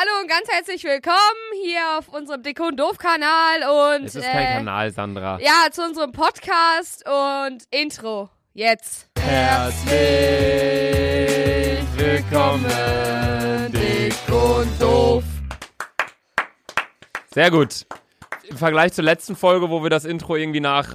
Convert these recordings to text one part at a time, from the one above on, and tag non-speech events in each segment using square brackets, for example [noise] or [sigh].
Hallo und ganz herzlich willkommen hier auf unserem Dick und Doof Kanal und Es ist kein äh, Kanal, Sandra. ja zu unserem Podcast und Intro jetzt. Herzlich willkommen, dick und doof. Sehr gut. Im Vergleich zur letzten Folge, wo wir das Intro irgendwie nach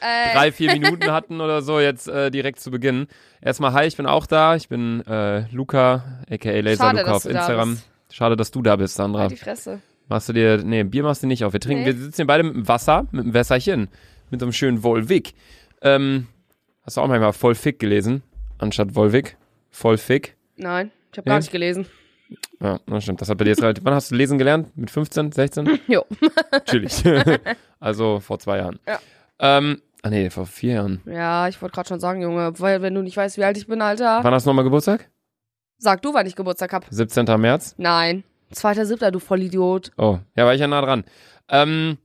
Äh, [laughs] drei, vier Minuten hatten oder so, jetzt äh, direkt zu Beginn. Erstmal, hi, ich bin auch da. Ich bin äh, Luca, aka Laser Schade, Luca auf da Instagram. bist. Schade, dass du da bist, Sandra. halt die Fresse. Machst du dir, nee, Bier machst du nicht auf. Wir trinken, Nee. wir sitzen hier beide mit dem Wasser, mit dem Wässerchen, mit so einem schönen Volvic. Ähm, hast du auch manchmal voll fick gelesen, anstatt Volvic? Voll fick? Nein, ich habe Nee? gar nicht gelesen. Ja, das stimmt. Das hat bei dir jetzt relativ, wann hast du lesen gelernt? Mit 15, 16? [laughs] Jo. Chillig. [laughs] also vor zwei Jahren. Ja. Ähm, ah nee, vor vier Jahren. Ja, ich wollte gerade schon sagen, Junge, weil wenn du nicht weißt, wie alt ich bin, Alter. Wann hast du nochmal Geburtstag? Sag du, wann ich Geburtstag hab. 17. 17. März? Nein. Zweiter Siebter, du Vollidiot. Oh, ja, war ich ja nah dran. Ähm,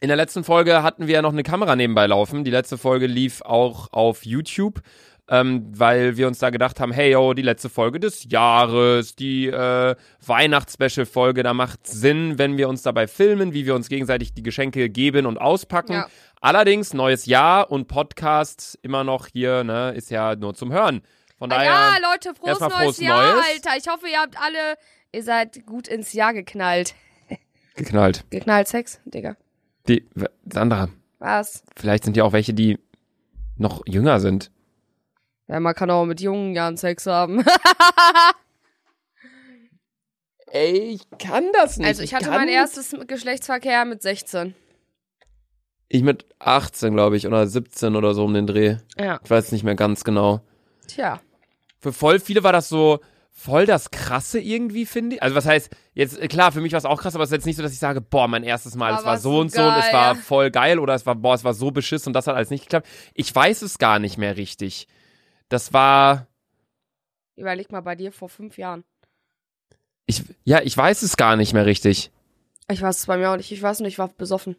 in der letzten Folge hatten wir ja noch eine Kamera nebenbei laufen. Die letzte Folge lief auch auf YouTube, ähm, weil wir uns da gedacht haben, hey, yo, die letzte Folge des Jahres, die äh, Weihnachts-Special-Folge, da macht Sinn, wenn wir uns dabei filmen, wie wir uns gegenseitig die Geschenke geben und auspacken. Ja. Allerdings, neues Jahr und Podcast immer noch hier, ne, ist ja nur zum Hören. Von Ah, daher, ja, Leute, frohes neues frohes Jahr, Neues. Alter. Ich hoffe, ihr habt alle, ihr seid gut ins Jahr geknallt. [laughs] geknallt. Geknallt Sex, Digga. Die, Sandra, Was? vielleicht sind ja auch welche, die noch jünger sind. Ja, man kann auch mit jungen Jahren Sex haben. [laughs] Ey, ich kann das nicht. Also ich hatte kann mein erstes Geschlechtsverkehr mit 16. Ich mit 18, glaube ich, oder 17 oder so um den Dreh. Ja. Ich weiß nicht mehr ganz genau. Tja. Für voll viele war das so voll das Krasse irgendwie, finde ich. Also was heißt, jetzt, klar, für mich war es auch krass, aber es ist jetzt nicht so, dass ich sage, boah, mein erstes Mal, es Aber war es so ist und so und es geil. war voll geil oder es war, boah, es war so beschissen und das hat alles nicht geklappt. Ich weiß es gar nicht mehr richtig. Das war, Überleg mal bei dir vor fünf Jahren. ich, ja, ich weiß es gar nicht mehr richtig. Ich weiß es bei mir auch nicht. Ich weiß nicht, ich war besoffen.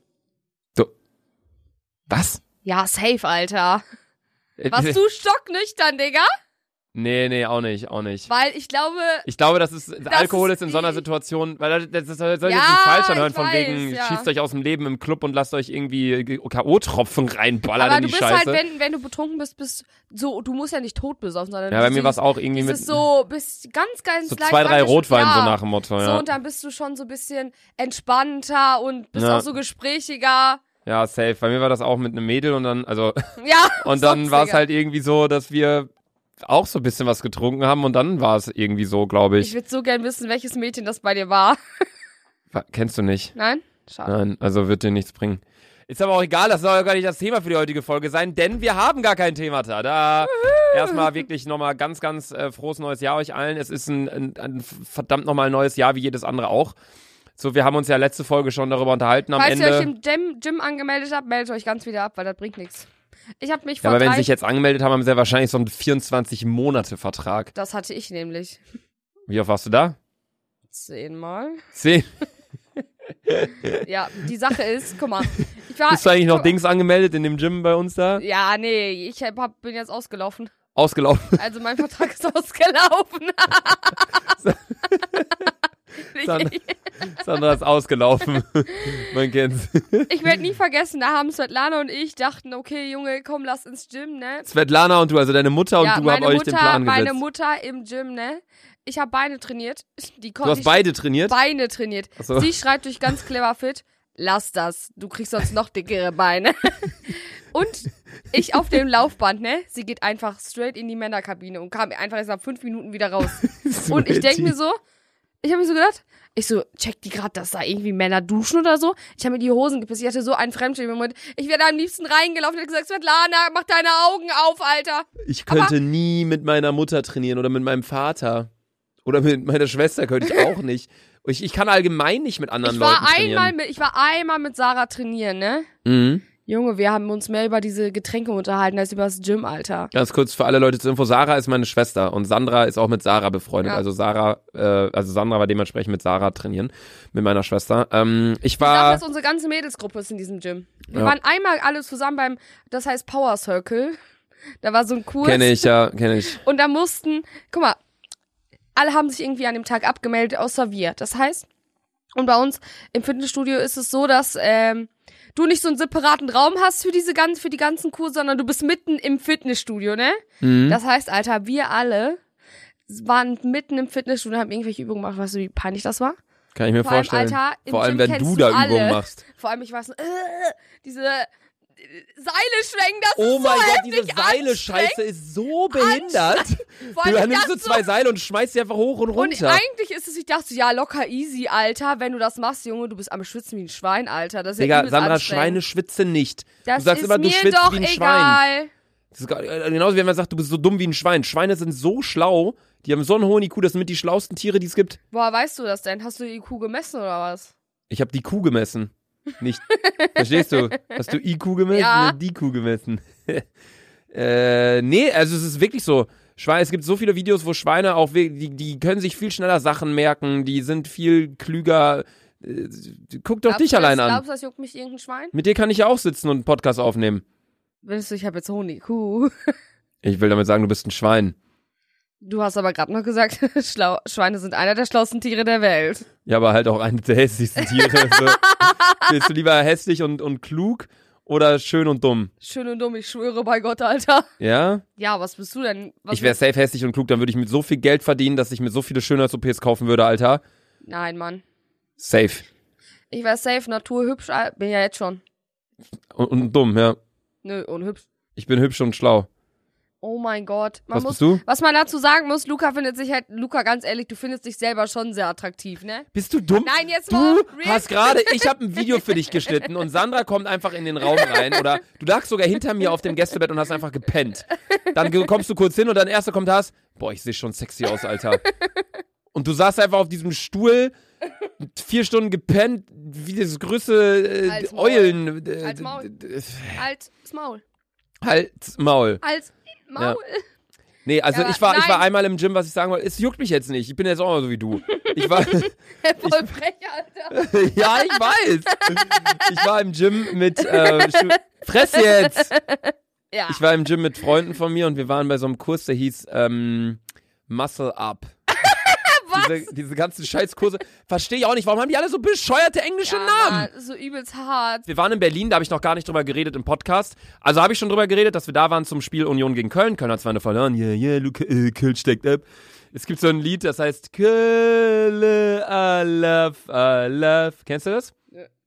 Was? Ja, safe, Alter. Äh, Warst [laughs] du stocknüchtern, Digga? Nee, nee, auch nicht, auch nicht. Weil ich glaube, Ich glaube, das ist Alkohol ist in so einer Situation, weil das, das soll soll Ja, jetzt nicht falsch anhören, von weiß, wegen, ja. schießt euch aus dem Leben im Club und lasst euch irgendwie K.O.-Tropfen reinballern aber in du die bist Scheiße. halt, wenn, wenn du betrunken bist, bist so, du musst ja nicht tot besoffen, sondern ja, bei du mir war es auch irgendwie mit so, bist ganz, ganz so zwei, drei Rotwein ja, so nach dem Motto, So, ja. und dann bist du schon so ein bisschen entspannter und bist auch so gesprächiger. Ja, safe. Bei mir war das auch mit einem Mädel und dann, also, Ja. [laughs] und dann war es halt irgendwie so, dass wir auch so ein bisschen was getrunken haben und dann war es irgendwie so, glaube Ich ich. würde so gern wissen, welches Mädchen das bei dir war. Wa- Kennst du nicht? Nein? Schade. Nein, also wird dir nichts bringen. Ist aber auch egal, das soll ja gar nicht das Thema für die heutige Folge sein, denn wir haben gar kein Thema da. Erstmal wirklich nochmal ganz, ganz äh, frohes neues Jahr euch allen. Es ist ein, ein, ein verdammt nochmal neues Jahr, wie jedes andere auch. So, wir haben uns ja letzte Folge schon darüber unterhalten am Falls Ende. ihr euch im Gym, Gym angemeldet habt, meldet euch ganz wieder ab, weil das bringt nichts. Ich habe mich ja, vor aber wenn sie sich jetzt angemeldet haben, haben sie ja wahrscheinlich so einen 24-Monate-Vertrag. das hatte ich nämlich. Wie oft warst du da? Zehnmal. Zehn. [laughs] Ja, die Sache ist, guck mal. Ich war, Bist du eigentlich noch guck. Dings angemeldet in dem Gym bei uns da? Ja, nee, ich hab, bin jetzt ausgelaufen. Ausgelaufen. Also mein Vertrag ist [laughs] ausgelaufen. [laughs] Sandra, [laughs] Sandra ist ausgelaufen. [laughs] Man kennt's. ich werde nie vergessen, da haben Svetlana und ich dachten, okay, Junge, komm, lass ins Gym, ne? Svetlana und du, also deine Mutter und ja, du habt meine euch Mutter, den Plan meine gesetzt. Mutter im Gym, ne? Ich habe Beine trainiert. Die Du hast beide trainiert? Beine trainiert. So. Sie schreibt durch ganz clever fit, lass das, du kriegst sonst noch dickere Beine. [laughs] und ich auf dem Laufband, ne? Sie geht einfach straight in die Männerkabine und kam einfach erst nach fünf Minuten wieder raus. Und ich denke mir so, ich habe mir so gedacht, ich so, check die grad, dass da irgendwie Männer duschen oder so. Ich habe mir die Hosen gepisst. Ich hatte so einen Fremdschämen-Moment. Ich wäre da am liebsten reingelaufen und hätte gesagt, Svetlana, mach deine Augen auf, Alter. Ich könnte nie mit meiner Mutter trainieren oder mit meinem Vater. Oder mit meiner Schwester könnte ich auch nicht. Ich, ich kann allgemein nicht mit [laughs] anderen Ich war Leuten trainieren. einmal mit, ich war einmal mit Sarah trainieren, ne? Mhm. Junge, wir haben uns mehr über diese Getränke unterhalten als über das Gym, Alter. Ganz kurz für alle Leute zur Info, Sarah ist meine Schwester und Sandra ist auch mit Sarah befreundet. Ja. Also Sarah, äh, also Sandra war dementsprechend mit Sarah trainieren, mit meiner Schwester. Ähm, ich Ich war, dass unsere ganze Mädelsgruppe ist in diesem Gym. Wir Ja. waren einmal alle zusammen beim, das heißt Power Circle. Da war so ein Kurs. kenne ich, ja, kenne ich. [laughs] Und da mussten, guck mal, alle haben sich irgendwie an dem Tag abgemeldet, außer wir. Das heißt, und bei uns im Fitnessstudio ist es so, dass ähm, du nicht so einen separaten Raum hast für diese ganzen, für die ganzen Kurse, sondern du bist mitten im Fitnessstudio, ne? Mhm. Das heißt, Alter, wir alle waren mitten im Fitnessstudio und haben irgendwelche Übungen gemacht. Weißt du, wie peinlich das war? Kann ich mir Vor allem, vorstellen. Alter, im Vor allem, Gym wenn du da. Übungen machst. Vor allem, ich weiß noch, äh, diese Seile schwenken, das Oh ist mein so Gott, heftig diese Seile-Scheiße ist so behindert. Du nimmst dachte zwei Seile und schmeißt sie einfach hoch und so, und runter. eigentlich ist es, ich dachte, ja, locker easy, Alter, wenn du das machst, Junge, du bist am Schwitzen wie ein Schwein, Alter. Das ist ja Digga, übelst Sandra. Schweine schwitzen nicht. das du sagst ist immer, du mir schwitzt doch wie ein egal. Schwein. Das ist äh, genauso wie wenn man sagt, du bist so dumm wie ein Schwein. Schweine sind so schlau, die haben so einen hohen IQ, das sind mit die schlausten Tiere, die es gibt. Woher weißt du das denn? Hast du die IQ gemessen oder was? Ich habe die Kuh gemessen. Nicht. Verstehst du? Hast du IQ gemessen? Ja. Die Kuh gemessen. [laughs] äh, nee, also es ist wirklich so. Schweine, es gibt so viele Videos, wo Schweine auch, die, die können sich viel schneller Sachen merken, die sind viel klüger. Äh, Guck doch Glaubst dich du, allein das, an. Glaubst du, das juckt mich irgendein Schwein? Mit dir kann ich ja auch sitzen und einen Podcast aufnehmen. Willst du, ich habe jetzt hohen IQ. Ich will damit sagen, du bist ein Schwein. Du hast aber gerade noch gesagt, [laughs] Schlau Schweine sind einer der schlauesten Tiere der Welt. Ja, aber halt auch eines der hässlichsten Tiere. [laughs] Willst du lieber hässlich und, und klug oder schön und dumm? Schön und dumm, ich schwöre bei Gott, Alter. Ja? Ja, was bist du denn? Was ich wäre safe hässlich und klug, dann würde ich mit so viel Geld verdienen, dass ich mir so viele Schönheits-OPs kaufen würde, Alter. Nein, Mann. Safe. Ich wäre safe, naturhübsch, bin ja jetzt schon. Und, und dumm, ja. Nö, unhübsch. Ich bin hübsch und schlau. Oh mein Gott. Man Was muss, bist du? Was man dazu sagen muss, Luca findet sich halt, Luca, ganz ehrlich, du findest dich selber schon sehr attraktiv, ne? Bist du dumm? Nein, jetzt mal. Du hast gerade, [laughs] ich habe ein Video für dich geschnitten und Sandra kommt einfach in den Raum rein oder du lagst sogar hinter mir auf dem Gästebett und hast einfach gepennt. Dann kommst du kurz hin und dein erster kommt hast, boah, ich sehe schon sexy aus, Alter. Und du saßt einfach auf diesem Stuhl, vier Stunden gepennt, wie das größte äh, Als Maul. Eulen. Äh, Als Maul. d- d- Halt's Maul. Halt's Maul. Maul. Nee, also Ja, ich war, ich war einmal im Gym, was ich sagen wollte, es juckt mich jetzt nicht. Ich bin jetzt auch mal so wie du. Ich war, [laughs] [laughs] Voll frech, Alter. [laughs] ja, ich weiß. Ich war im Gym mit, äh, Fress jetzt! Ja. Ich war im Gym mit Freunden von mir und wir waren bei so einem Kurs, der hieß ähm, Muscle Up. Diese, diese ganzen Scheißkurse. Verstehe ich auch nicht. Warum haben die alle so bescheuerte englische ja, Namen? Mann, so übelst hart. Wir waren in Berlin, da habe ich noch gar nicht drüber geredet im Podcast. Also habe ich schon drüber geredet, dass wir da waren zum Spiel Union gegen Köln. Köln hat zwar eine verloren. Yeah, yeah, Luca, äh, Köln steckt ab. Es gibt so ein Lied, das heißt Köln, I love, I love. Kennst du das?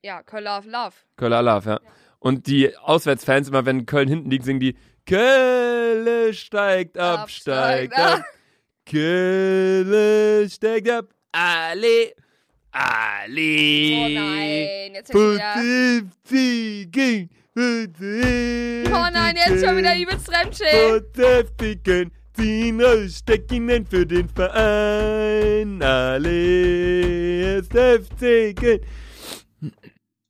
Ja, Call Love Love. Köln, I love, ja. Und die Auswärtsfans, immer wenn Köln hinten liegt, singen die Köln steigt ab, steigt ab. Köln steigt ab. Ale, Ale. Oh nein, jetzt schon wieder. Oh nein, jetzt schon wieder übelst Fremdschämen. Verteidigen. Den Aussteckenden für den Verein. Alle heftigen.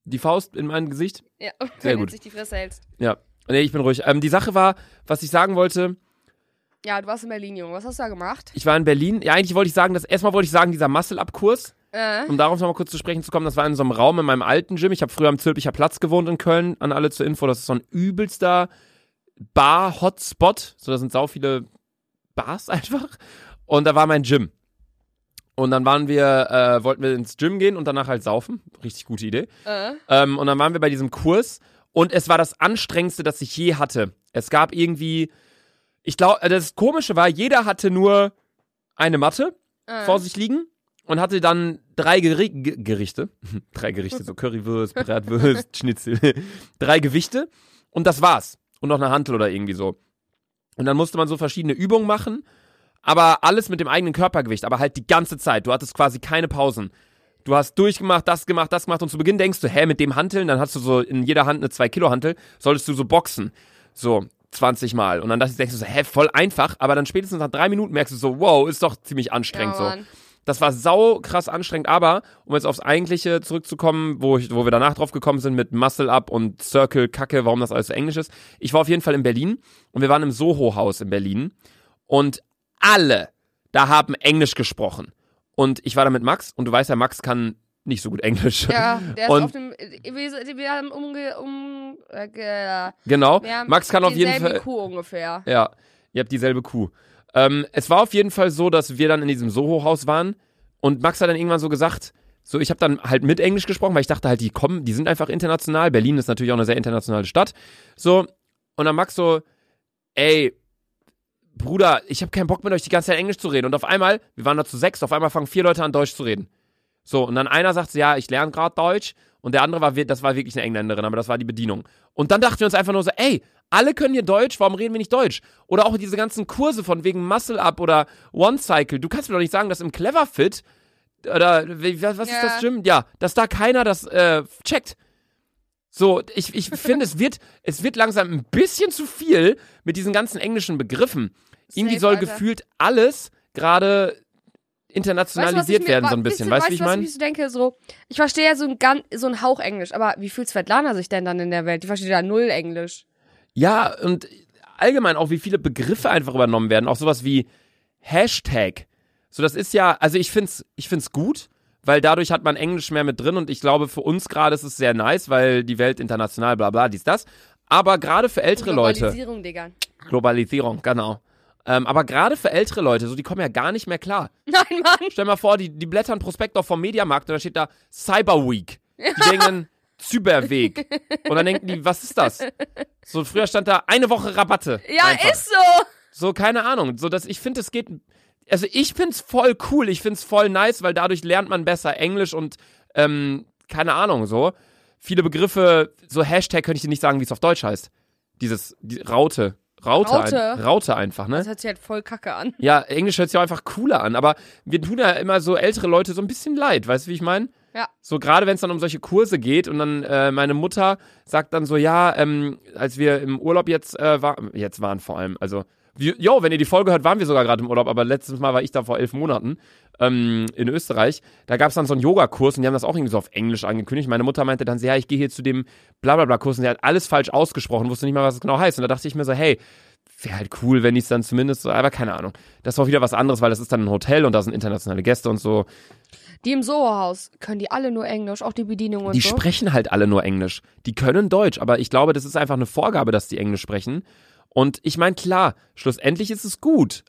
Die Faust in mein Gesicht? Ja, Sehr [laughs] gut. sich die Fresse hältst. Ja. Nee, ich bin ruhig. Ähm, die Sache war, was ich sagen wollte, Ja, du warst in Berlin, Junge. Was hast du da gemacht? ich war in Berlin. Ja, eigentlich wollte ich sagen, dass erstmal wollte ich sagen, dieser Muscle-Up-Kurs, Äh, um darauf nochmal kurz zu sprechen zu kommen, das war in so einem Raum in meinem alten Gym. Ich habe früher am Zülpicher Platz gewohnt in Köln, an alle zur Info. Das ist so ein übelster Bar-Hotspot. So, da sind sau viele Bars [laughs] einfach. Und da war mein Gym. Und dann waren wir, äh, wollten wir ins Gym gehen und danach halt saufen. Richtig gute Idee. äh. Ähm, und dann waren wir bei diesem Kurs und es war das anstrengendste, das ich je hatte. Es gab irgendwie, ich glaube, das Komische war, jeder hatte nur eine Matte äh. vor sich liegen und hatte dann drei Geri Ge Gerichte, [laughs] drei Gerichte, so [laughs] Currywurst, Bratwurst, [laughs] Schnitzel, drei Gewichte und das war's. Und noch eine Hantel oder irgendwie so. Und dann musste man so verschiedene Übungen machen, aber alles mit dem eigenen Körpergewicht, aber halt die ganze Zeit. Du hattest quasi keine Pausen. Du hast durchgemacht, das gemacht, das gemacht und zu Beginn denkst du, hä, mit dem Hanteln, dann hast du so in jeder Hand eine 2 Kilo Hantel, solltest du so boxen. So, 20 Mal. Und dann denkst du so, hä, voll einfach, aber dann spätestens nach drei Minuten merkst du so, wow, ist doch ziemlich anstrengend ja, so. Das war sau krass anstrengend, aber um jetzt aufs Eigentliche zurückzukommen, wo, ich, wo wir danach drauf gekommen sind mit Muscle Up und Circle Kacke, warum das alles so englisch ist. Ich war auf jeden Fall in Berlin und wir waren im Soho-Haus in Berlin und alle da haben Englisch gesprochen. Und ich war da mit Max und du weißt ja, Max kann nicht so gut Englisch. Ja, der ist Und- auf dem. Wir, wir haben umge. Um, äh, ge- genau. Max kann auf jeden dieselbe Fall. Kuh ungefähr. Ja, ihr habt dieselbe Kuh. Ähm, es war auf jeden Fall so, dass wir dann in diesem Soho-Haus waren und Max hat dann irgendwann so gesagt, so ich habe dann halt mit Englisch gesprochen, weil ich dachte halt, die kommen, die sind einfach international. Berlin ist natürlich auch eine sehr internationale Stadt. So und dann Max so, ey, Bruder, ich habe keinen Bock mit euch die ganze Zeit Englisch zu reden. Und auf einmal, wir waren da zu sechs, auf einmal fangen vier Leute an Deutsch zu reden. So, und dann einer sagt, ja, ich lerne gerade Deutsch. Und der andere war, das war wirklich eine Engländerin, aber das war die Bedienung. Und dann dachten wir uns einfach nur so, ey, alle können hier Deutsch, warum reden wir nicht Deutsch? Oder auch diese ganzen Kurse von wegen Muscle Up oder One Cycle. Du kannst mir doch nicht sagen, dass im Clever Fit oder was ist das Gym? Ja, dass da keiner das äh, checkt. So, ich, ich [laughs] finde, es wird, es wird langsam ein bisschen zu viel mit diesen ganzen englischen Begriffen. Irgendwie soll Alter. gefühlt alles gerade internationalisiert weißt du, werden, so ein bisschen. Weißt du, wie ich meine? Ich so denke, so, ich verstehe ja so ein, so ein Hauch Englisch, aber wie fühlt Svetlana sich denn dann in der Welt? Die versteht ja null Englisch. Ja, und allgemein auch, wie viele Begriffe einfach übernommen werden. Auch sowas wie Hashtag. So, das ist ja, also ich find's, ich find's gut, weil dadurch hat man Englisch mehr mit drin und ich glaube, für uns gerade ist es sehr nice, weil die Welt international, bla bla, dies, das. Aber gerade für ältere Leute. Globalisierung, Digga. Globalisierung, genau. Ähm, aber gerade für ältere Leute, so die kommen ja gar nicht mehr klar. [laughs] Nein, Mann. Stell mal vor, die, die blättern Prospekt auf vom Mediamarkt und da steht da Cyber Week. Die denken [laughs] Zyberweg. Und dann denken die, was ist das? So früher stand da eine Woche Rabatte. Ja, einfach. ist so. So, keine Ahnung. So, dass ich finde, es geht. Also ich find's voll cool, ich find's voll nice, weil dadurch lernt man besser Englisch und ähm, keine Ahnung, so. Viele Begriffe, so Hashtag könnte ich dir nicht sagen, wie es auf Deutsch heißt. Dieses, die Raute. Raute, Raute. Ein, Raute einfach, ne? Das hört sich halt voll kacke an. Ja, Englisch hört sich auch einfach cooler an, aber wir tun ja immer so ältere Leute so ein bisschen leid, weißt du, wie ich meine? Ja. So gerade wenn es dann um solche Kurse geht und dann äh, meine Mutter sagt dann so, ja, ähm, als wir im Urlaub jetzt äh, war, jetzt waren vor allem, also Jo, wenn ihr die Folge hört, waren wir sogar gerade im Urlaub, aber letztes Mal war ich da vor elf Monaten ähm, in Österreich. Da gab es dann so einen Yogakurs und die haben das auch irgendwie so auf Englisch angekündigt. Meine Mutter meinte dann, ja, ich gehe hier zu dem Blablabla-Kurs und sie hat alles falsch ausgesprochen, wusste nicht mal, was es genau heißt. Und da dachte ich mir so, hey, wäre halt cool, wenn ich es dann zumindest so, aber keine Ahnung. Das war wieder was anderes, weil das ist dann ein Hotel und da sind internationale Gäste und so. Die im Soho-Haus können die alle nur Englisch, auch die Bedienung und die so. Die sprechen halt alle nur Englisch. Die können Deutsch, aber ich glaube, das ist einfach eine Vorgabe, dass die Englisch sprechen. Und ich meine, klar, schlussendlich ist es gut,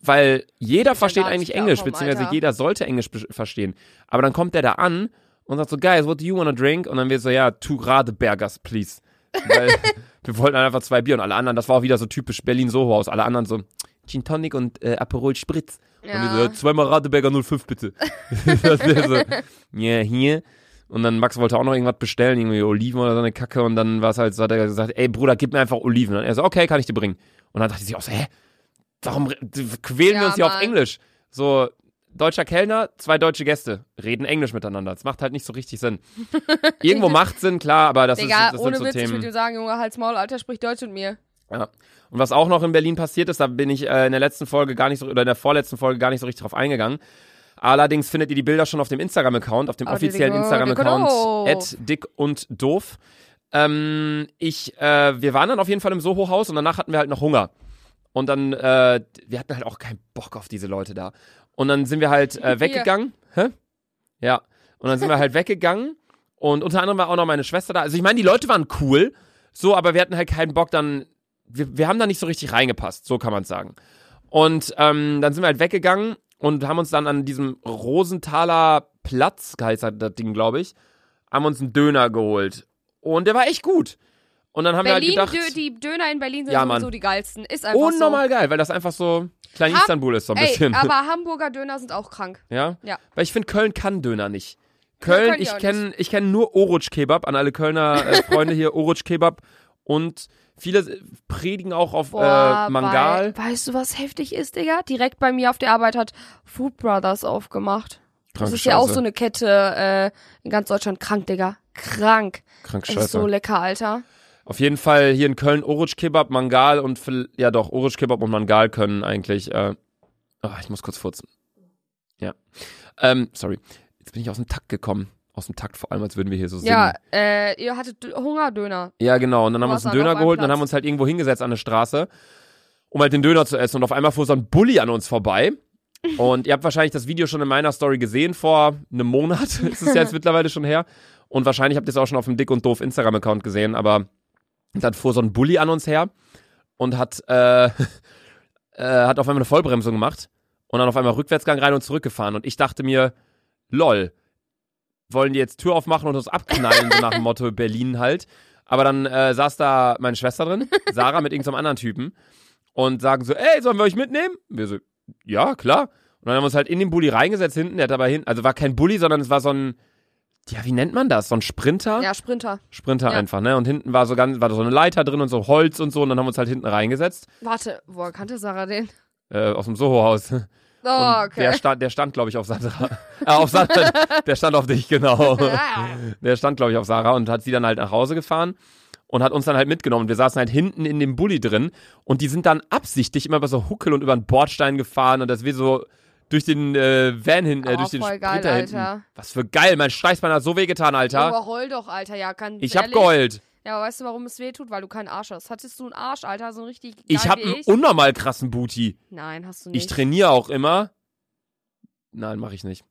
weil jeder versteht eigentlich Englisch, beziehungsweise Alter. jeder sollte Englisch verstehen. Aber dann kommt der da an und sagt so, guys, what do you wanna drink? Und dann wird so, ja, two Radebergers, please. Weil [laughs] wir wollten einfach zwei Bier und alle anderen, das war auch wieder so typisch Berlin-Soho-Haus, alle anderen so Gin Tonic und äh, Aperol Spritz. Ja. Und wir so, ja, zweimal Radeberger 05 bitte. [laughs] das wäre so, [laughs] ja, yeah, hier. Und dann Max wollte auch noch irgendwas bestellen, irgendwie Oliven oder so eine Kacke. Und dann war es halt so, hat er gesagt, ey Bruder, gib mir einfach Oliven. Und er so, okay, kann ich dir bringen. Und dann dachte ich sich auch so, hä? Warum quälen ja, wir uns hier Mann. auf Englisch? So, deutscher Kellner, zwei deutsche Gäste, reden Englisch miteinander. Das macht halt nicht so richtig Sinn. [laughs] Irgendwo macht Sinn, klar, aber das, Digga, ist, das ohne sind so Witz, Themen. Ich würde dir sagen, Junge, halt's Maul, Alter, sprich Deutsch mit mir. Ja. Und was auch noch in Berlin passiert ist, da bin ich äh, in der letzten Folge gar nicht so, oder in der vorletzten Folge gar nicht so richtig drauf eingegangen. Allerdings findet ihr die Bilder schon auf dem Instagram-Account, auf dem oh, offiziellen Instagram-Account, dick und doof. Ähm, ich, äh, wir waren dann auf jeden Fall im Soho-Haus und danach hatten wir halt noch Hunger. Und dann, äh, wir hatten halt auch keinen Bock auf diese Leute da. Und dann sind wir halt äh, [laughs] weggegangen. Hä? Ja. Und dann sind wir halt [laughs] weggegangen. Und unter anderem war auch noch meine Schwester da. Also ich meine, die Leute waren cool, so, aber wir hatten halt keinen Bock dann. Wir, wir haben da nicht so richtig reingepasst, so kann man sagen. Und ähm, dann sind wir halt weggegangen und haben uns dann an diesem Rosenthaler Platz, heißt das Ding, glaube ich, haben uns einen Döner geholt. Und der war echt gut. Und dann haben Berlin, wir halt gedacht. Dö die Döner in Berlin sind ja, sowieso die geilsten. Ist einfach Unnormal so. geil, weil das einfach so klein ha Istanbul ist, so ein ey, bisschen. Aber Hamburger Döner sind auch krank. Ja? Ja. Weil ich finde, Köln kann Döner nicht. Köln, ja, ich kenne ich nur Oruç Kebab an alle Kölner äh, Freunde hier, [laughs] Oruç Kebab und viele predigen auch auf Boah, äh, Mangal. Weil, weißt du, was heftig ist, Digga? Direkt bei mir auf der Arbeit hat Food Brothers aufgemacht. das ist ja auch so eine Kette äh, in ganz Deutschland. Krank, Digga. Krank. Krank Ist so lecker, Alter. Auf jeden Fall hier in Köln Oruç Kebab, Mangal und ja doch, Oruç Kebab und Mangal können eigentlich äh, oh, ich muss kurz furzen. Ja. Ähm, sorry. Jetzt bin ich aus dem Takt gekommen aus dem Takt, vor allem, als würden wir hier so singen. Ja, äh, ihr hattet Hungerdöner. Ja, genau. Und dann haben wir uns einen Döner geholt und dann haben wir uns halt irgendwo hingesetzt an der Straße, um halt den Döner zu essen. Und auf einmal fuhr so ein Bulli an uns vorbei. Und ihr habt wahrscheinlich das Video schon in meiner Story gesehen, vor einem Monat [laughs] ist es jetzt [laughs] mittlerweile schon her. Und wahrscheinlich habt ihr es auch schon auf dem Dick und Doof Instagram-Account gesehen, aber dann fuhr so ein Bulli an uns her und hat, äh, [laughs] äh, hat auf einmal eine Vollbremsung gemacht und dann auf einmal Rückwärtsgang rein und zurückgefahren. Und ich dachte mir, lol, wollen die jetzt Tür aufmachen und uns abknallen, so nach dem Motto Berlin halt. Aber dann äh, saß da meine Schwester drin, Sarah mit irgendeinem anderen Typen und sagen so, ey, sollen wir euch mitnehmen? Wir so, ja, klar. Und dann haben wir uns halt in den Bulli reingesetzt hinten, der hat dabei hinten, also war kein Bulli, sondern es war so ein, ja, wie nennt man das? So ein Sprinter? Ja, Sprinter. Sprinter Ja. einfach, ne? Und hinten war so ganz, war so eine Leiter drin und so Holz und so und dann haben wir uns halt hinten reingesetzt, Warte, woher kannte Sarah den? äh, aus dem Soho-Haus. Oh, okay. Der stand, der stand, glaube ich, auf Sandra. äh, auf Sandra. [laughs] Der stand auf dich, genau. Der stand, glaube ich, auf Sarah und hat sie dann halt nach Hause gefahren und hat uns dann halt mitgenommen. Wir saßen halt hinten in dem Bulli drin und die sind dann absichtlich immer über so Huckel und über einen Bordstein gefahren und das wir so durch den äh, Van hinten, äh, Oh, durch den voll geil, hinten. Alter. Was für geil, mein Steißbein hat so wehgetan, Alter. Aber heul doch, Alter, ja, ganz ich hab geheult. Ja, aber weißt du, warum es weh tut? Weil du keinen Arsch hast. Hattest du einen Arsch, Alter, so ein richtig Ich hab wie einen unnormal krassen Booty. Nein, hast du nicht. Ich trainiere auch immer. Nein, mache ich nicht.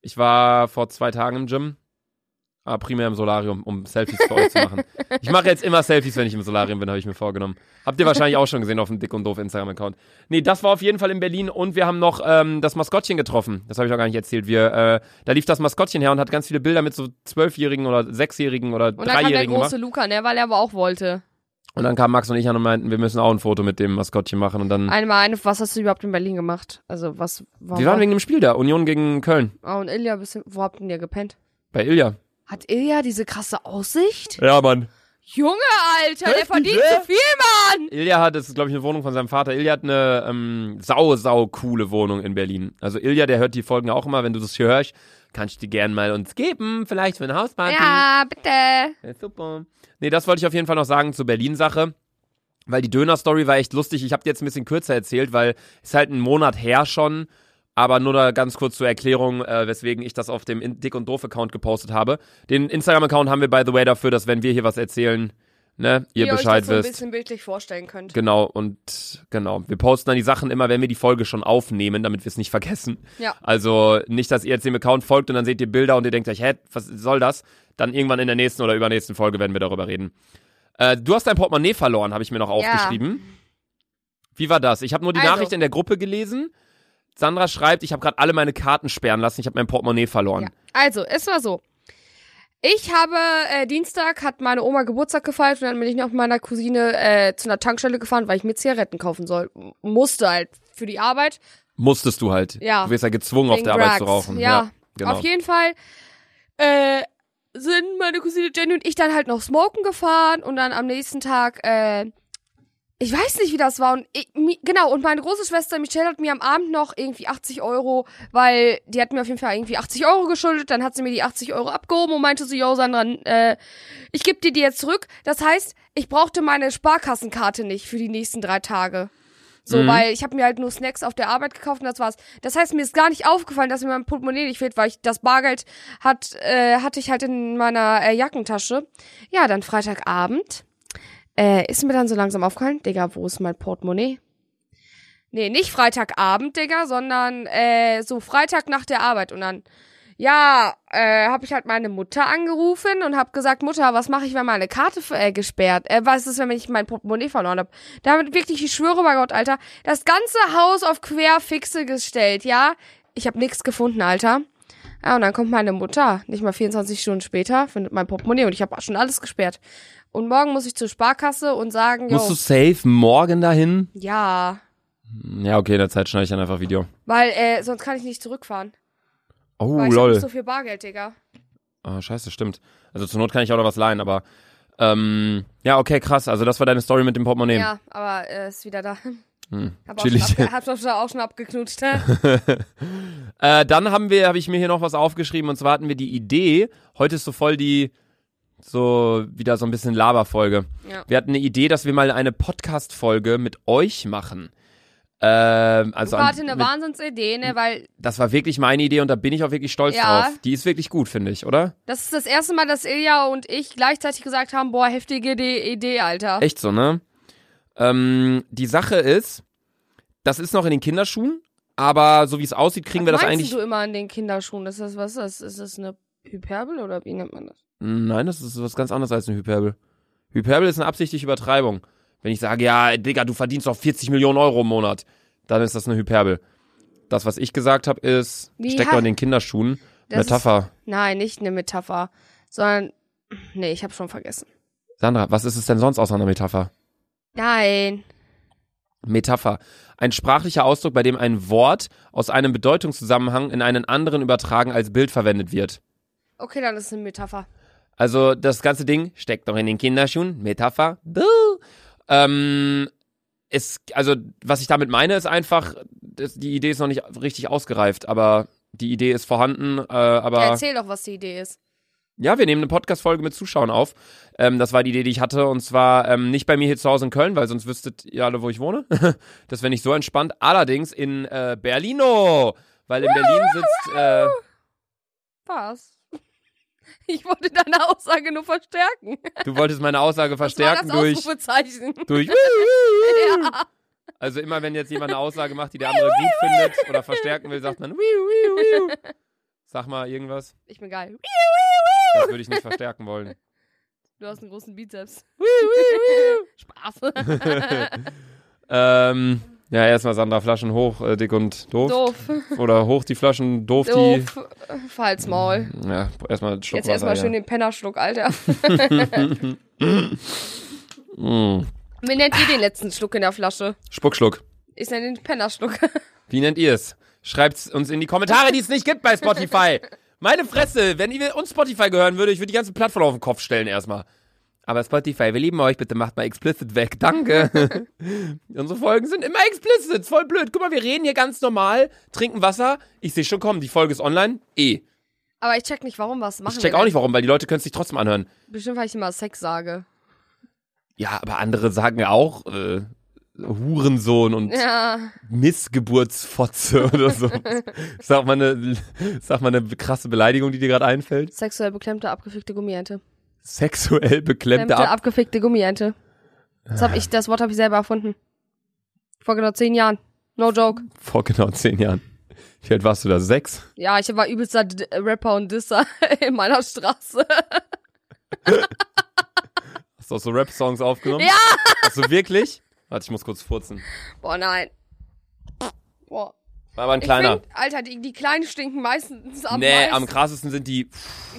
Ich war vor zwei Tagen im Gym. Aber primär im Solarium, um Selfies für euch zu machen. Ich mache jetzt immer Selfies, wenn ich im Solarium bin, habe ich mir vorgenommen. Habt ihr wahrscheinlich auch schon gesehen auf dem Dick und Doof Instagram-Account. Nee, das war auf jeden Fall in Berlin und wir haben noch ähm, das Maskottchen getroffen. Das habe ich auch gar nicht erzählt. Wir, äh, da lief das Maskottchen her und hat ganz viele Bilder mit so Zwölfjährigen oder Sechsjährigen oder Und dann kam der Dreijährigen gemacht. große Luca, ne, weil er aber auch wollte. Und dann kamen Max und ich an und meinten, wir müssen auch ein Foto mit dem Maskottchen machen. Und dann. Einmal eine, was hast du überhaupt in Berlin gemacht? Also, was war Wir waren wegen dem Spiel da, Union gegen Köln. Oh, und Ilja, bisschen, wo habt ihr gepennt? Bei Ilja. Hat Ilja diese krasse Aussicht? Ja, Mann. Junge, Alter, der verdient zu viel, Mann! Ilja hat, das ist glaube ich eine Wohnung von seinem Vater. Ilja hat eine ähm, sau, sau coole Wohnung in Berlin. Also Ilja, der hört die Folgen auch immer. Wenn du das hier hörst, kannst du die gern mal uns geben. Vielleicht für eine Hausparty. Ja, bitte. Ja, super. Nee, das wollte ich auf jeden Fall noch sagen zur Berlin-Sache. Weil die Döner-Story war echt lustig. Ich habe die jetzt ein bisschen kürzer erzählt, weil es halt ein Monat her schon. Aber nur da ganz kurz zur Erklärung, äh, weswegen ich das auf dem Dick und Doof-Account gepostet habe. Den Instagram-Account haben wir, by the way, dafür, dass wenn wir hier was erzählen, ne, ihr euch Bescheid das so ein wisst. bisschen bildlich vorstellen könnt. Genau, und genau. Wir posten dann die Sachen immer, wenn wir die Folge schon aufnehmen, damit wir es nicht vergessen. Ja. Also nicht, dass ihr jetzt dem Account folgt und dann seht ihr Bilder und ihr denkt euch, hä, was soll das? Dann irgendwann in der nächsten oder übernächsten Folge werden wir darüber reden. Äh, du hast dein Portemonnaie verloren, habe ich mir noch aufgeschrieben. Wie war das? Ich habe nur die Also. Nachricht in der Gruppe gelesen. Sandra schreibt, ich habe gerade alle meine Karten sperren lassen, ich habe mein Portemonnaie verloren. Ja. Also, es war so. Ich habe äh, Dienstag hat meine Oma Geburtstag gefeiert und dann bin ich noch mit meiner Cousine äh, zu einer Tankstelle gefahren, weil ich mir Zigaretten kaufen soll. Musste halt für die Arbeit. Musstest du halt. Ja. Du wirst ja gezwungen, auf wegen der Arbeit zu Drugs. rauchen. Ja, genau. Auf jeden Fall äh, sind meine Cousine Jenny und ich dann halt noch smoken gefahren und dann am nächsten Tag, äh, ich weiß nicht, wie das war. Und ich, genau, und meine große Schwester Michelle hat mir am Abend noch irgendwie 80 Euro, weil die hat mir auf jeden Fall irgendwie 80 Euro geschuldet. Dann hat sie mir die 80 Euro abgehoben und meinte so, yo, Sandra, äh, ich gebe dir die jetzt zurück. Das heißt, ich brauchte meine Sparkassenkarte nicht für die nächsten drei Tage. So, Mhm. weil ich habe mir halt nur Snacks auf der Arbeit gekauft und das war's. Das heißt, mir ist gar nicht aufgefallen, dass mir mein Portemonnaie nicht fehlt, weil ich das Bargeld hat, äh, hatte ich halt in meiner äh, Jackentasche. Ja, dann Freitagabend äh, ist mir dann so langsam aufgefallen, Digga, wo ist mein Portemonnaie? Nee, nicht Freitagabend, Digga, sondern äh, so Freitag nach der Arbeit und dann ja, äh, habe ich halt meine Mutter angerufen und habe gesagt, Mutter, was mache ich, wenn meine Karte äh, gesperrt? Äh, was ist, wenn ich mein Portemonnaie verloren habe? Damit wirklich, ich schwöre bei Gott, Alter, das ganze Haus auf Querfixe gestellt, ja? Ich habe nichts gefunden, Alter. Ja, und dann kommt meine Mutter, nicht mal 24 Stunden später, findet mein Portemonnaie und ich habe schon alles gesperrt. Und morgen muss ich zur Sparkasse und sagen, Musst du safe morgen dahin? ja, Ja, okay, in der Zeit schneide ich dann einfach Video. weil äh, sonst kann ich nicht zurückfahren. Oh, weil ich hab lol. nicht so viel Bargeld, Digga. Ah, scheiße, stimmt. Also zur Not kann ich auch noch was leihen, aber ähm, ja, okay, krass. Also das war deine Story mit dem Portemonnaie. Ja, aber äh, ist wieder da. Hm, [laughs] Hab auch, schon chillig. abge hab doch auch schon abgeknutscht, ne? [laughs] äh, dann haben wir, habe ich mir hier noch was aufgeschrieben und zwar hatten wir die Idee. Heute ist so voll die so wieder so ein bisschen Laberfolge. Ja. Wir hatten eine Idee, dass wir mal eine Podcast-Folge mit euch machen. Ähm, also Warte, an, eine mit, Wahnsinnsidee, ne? Weil das war wirklich meine Idee und da bin ich auch wirklich stolz Ja. drauf. Die ist wirklich gut, finde ich, oder? das ist das erste Mal, dass Ilja und ich gleichzeitig gesagt haben, boah, heftige Idee, Alter. Echt so, ne? Ähm, die Sache ist, das ist noch in den Kinderschuhen, aber so wie es aussieht, kriegen wir was das meinst eigentlich. du immer an den Kinderschuhen? Ist das, was ist das? Ist das eine Hyperbel oder wie nennt man das? Nein, das ist was ganz anderes als eine Hyperbel. Hyperbel ist eine absichtliche Übertreibung. Wenn ich sage, ja, Digga, du verdienst doch 40 Millionen Euro im Monat, dann ist das eine Hyperbel. Das, was ich gesagt habe, ist, Wie steck ha- doch in den Kinderschuhen. Das ist- Metapher. Nein, nicht eine Metapher, sondern. Nee, ich habe schon vergessen. Sandra, was ist es denn sonst außer einer Metapher? Nein. Metapher. Ein sprachlicher Ausdruck, bei dem ein Wort aus einem Bedeutungszusammenhang in einen anderen übertragen als Bild verwendet wird. Okay, dann ist es eine Metapher. Also das ganze Ding steckt doch in den Kinderschuhen. Metapher. Ähm, es, also was ich damit meine, ist einfach, das, die Idee ist noch nicht richtig ausgereift, aber die Idee ist vorhanden. Äh, aber Ja, erzähl doch, was die Idee ist. ja, wir nehmen eine Podcast-Folge mit Zuschauern auf. Ähm, das war die Idee, die ich hatte. Und zwar ähm, nicht bei mir hier zu Hause in Köln, weil sonst wüsstet ihr alle, wo ich wohne. [laughs] das wäre nicht so entspannt. Allerdings in äh, Berlino. Weil in Berlin sitzt. Äh, Was? [laughs] Ich wollte deine Aussage nur verstärken. du wolltest meine Aussage verstärken das war das durch. Ausrufezeichen. durch [laughs] ja. also immer wenn jetzt jemand eine Aussage macht, die der andere gut findet oder verstärken will, sagt man. Wiu, wiu, wiu. Sag mal irgendwas. Ich bin geil. Das würde ich nicht verstärken wollen. Du hast einen großen Bizeps. [laughs] Spaß. ähm, ja, erstmal Sandra Flaschen hoch, äh, dick und doof. Doof. [laughs] Oder hoch die Flaschen, doof, Doof. Die. Ja, erstmal einen Schluck Jetzt erstmal Wasser, schön den Pennerschluck, Alter. Mm. [laughs] Wie nennt ihr den letzten Schluck in der Flasche? Spuckschluck. Ich nenne den Pennerschluck. [laughs] Wie nennt ihr es? Schreibt's uns in die Kommentare, die es nicht gibt bei Spotify. Meine Fresse, wenn ihr uns Spotify gehören würde, ich würde die ganze Plattform auf den Kopf stellen erstmal. Aber Spotify, wir lieben euch, bitte macht mal explicit weg. Danke. [laughs] Unsere Folgen sind immer explicit, voll blöd. Guck mal, wir reden hier ganz normal, trinken Wasser. Ich sehe schon kommen, die Folge ist online. Eh. Aber ich check nicht, warum was machen Ich check auch nicht warum, weil die Leute können es sich trotzdem anhören. Bestimmt, weil ich immer Sex sage. Ja, aber andere sagen ja auch äh, Hurensohn und Ja. Missgeburtsfotze oder so. [laughs] Sag mal eine, sag mal eine krasse Beleidigung, die dir gerade einfällt. Sexuell beklemmte, abgefickte Gummiente. Sexuell beklemmte Beklemmte, Ab abgefickte Gummiente. Das, hab ich, das Wort habe ich selber erfunden. Vor genau zehn Jahren. No joke. vor genau zehn Jahren. Wie alt warst du da? Sechs? Ja, ich war übelster D Rapper und Disser [laughs] in meiner Straße. [laughs] Hast du auch so Rap-Songs aufgenommen? Ja! Hast du wirklich? Warte, ich muss kurz furzen. Boah, nein. Boah. War aber ein kleiner. find, Alter, die, die Kleinen stinken meistens am nee, meisten. am krassesten sind die,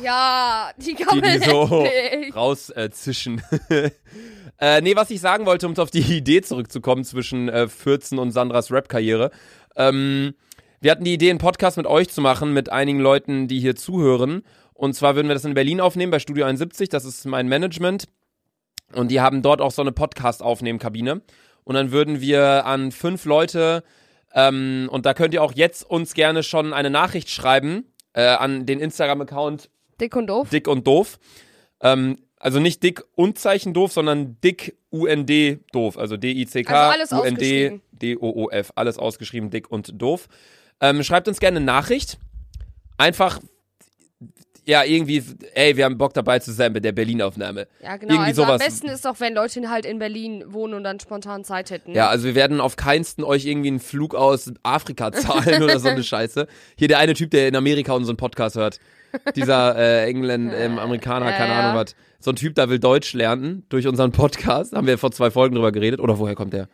Ja, die kann man die so rauszischen. Äh, [laughs] äh, nee, was ich sagen wollte, um auf die Idee zurückzukommen zwischen äh, 14 und Sandras Rap-Karriere. Ähm, wir hatten die Idee, einen Podcast mit euch zu machen, mit einigen Leuten, die hier zuhören. Und zwar würden wir das in Berlin aufnehmen, bei Studio 71. Das ist mein Management. Und die haben dort auch so eine Podcast-Aufnehmen-Kabine. Und dann würden wir an fünf Leute, ähm, und da könnt ihr auch jetzt uns gerne schon eine Nachricht schreiben, äh, an den Instagram-Account Dick und doof. Dick und Doof. Ähm, also nicht Dick und Zeichen doof, sondern Dick UND doof. Also D-I-C-K Also alles UND ausgeschrieben. D-O-O-F. Alles ausgeschrieben, Dick und doof. Ähm, schreibt uns gerne eine Nachricht. Einfach, ja, irgendwie, ey, wir haben Bock dabei zu sein bei der Berlin-Aufnahme. Ja, genau. Irgendwie also sowas. am besten ist doch, wenn Leute halt in Berlin wohnen und dann spontan Zeit hätten. Ja, also wir werden auf keinsten euch irgendwie einen Flug aus Afrika [laughs] zahlen oder so eine Scheiße. Hier der eine Typ, der in Amerika unseren Podcast hört. Dieser [laughs] äh, England, ähm, Amerikaner, keine Ja, ja. Ahnung was. So ein Typ, da will Deutsch lernen durch unseren Podcast. Haben wir vor zwei Folgen drüber geredet. Oder woher kommt der?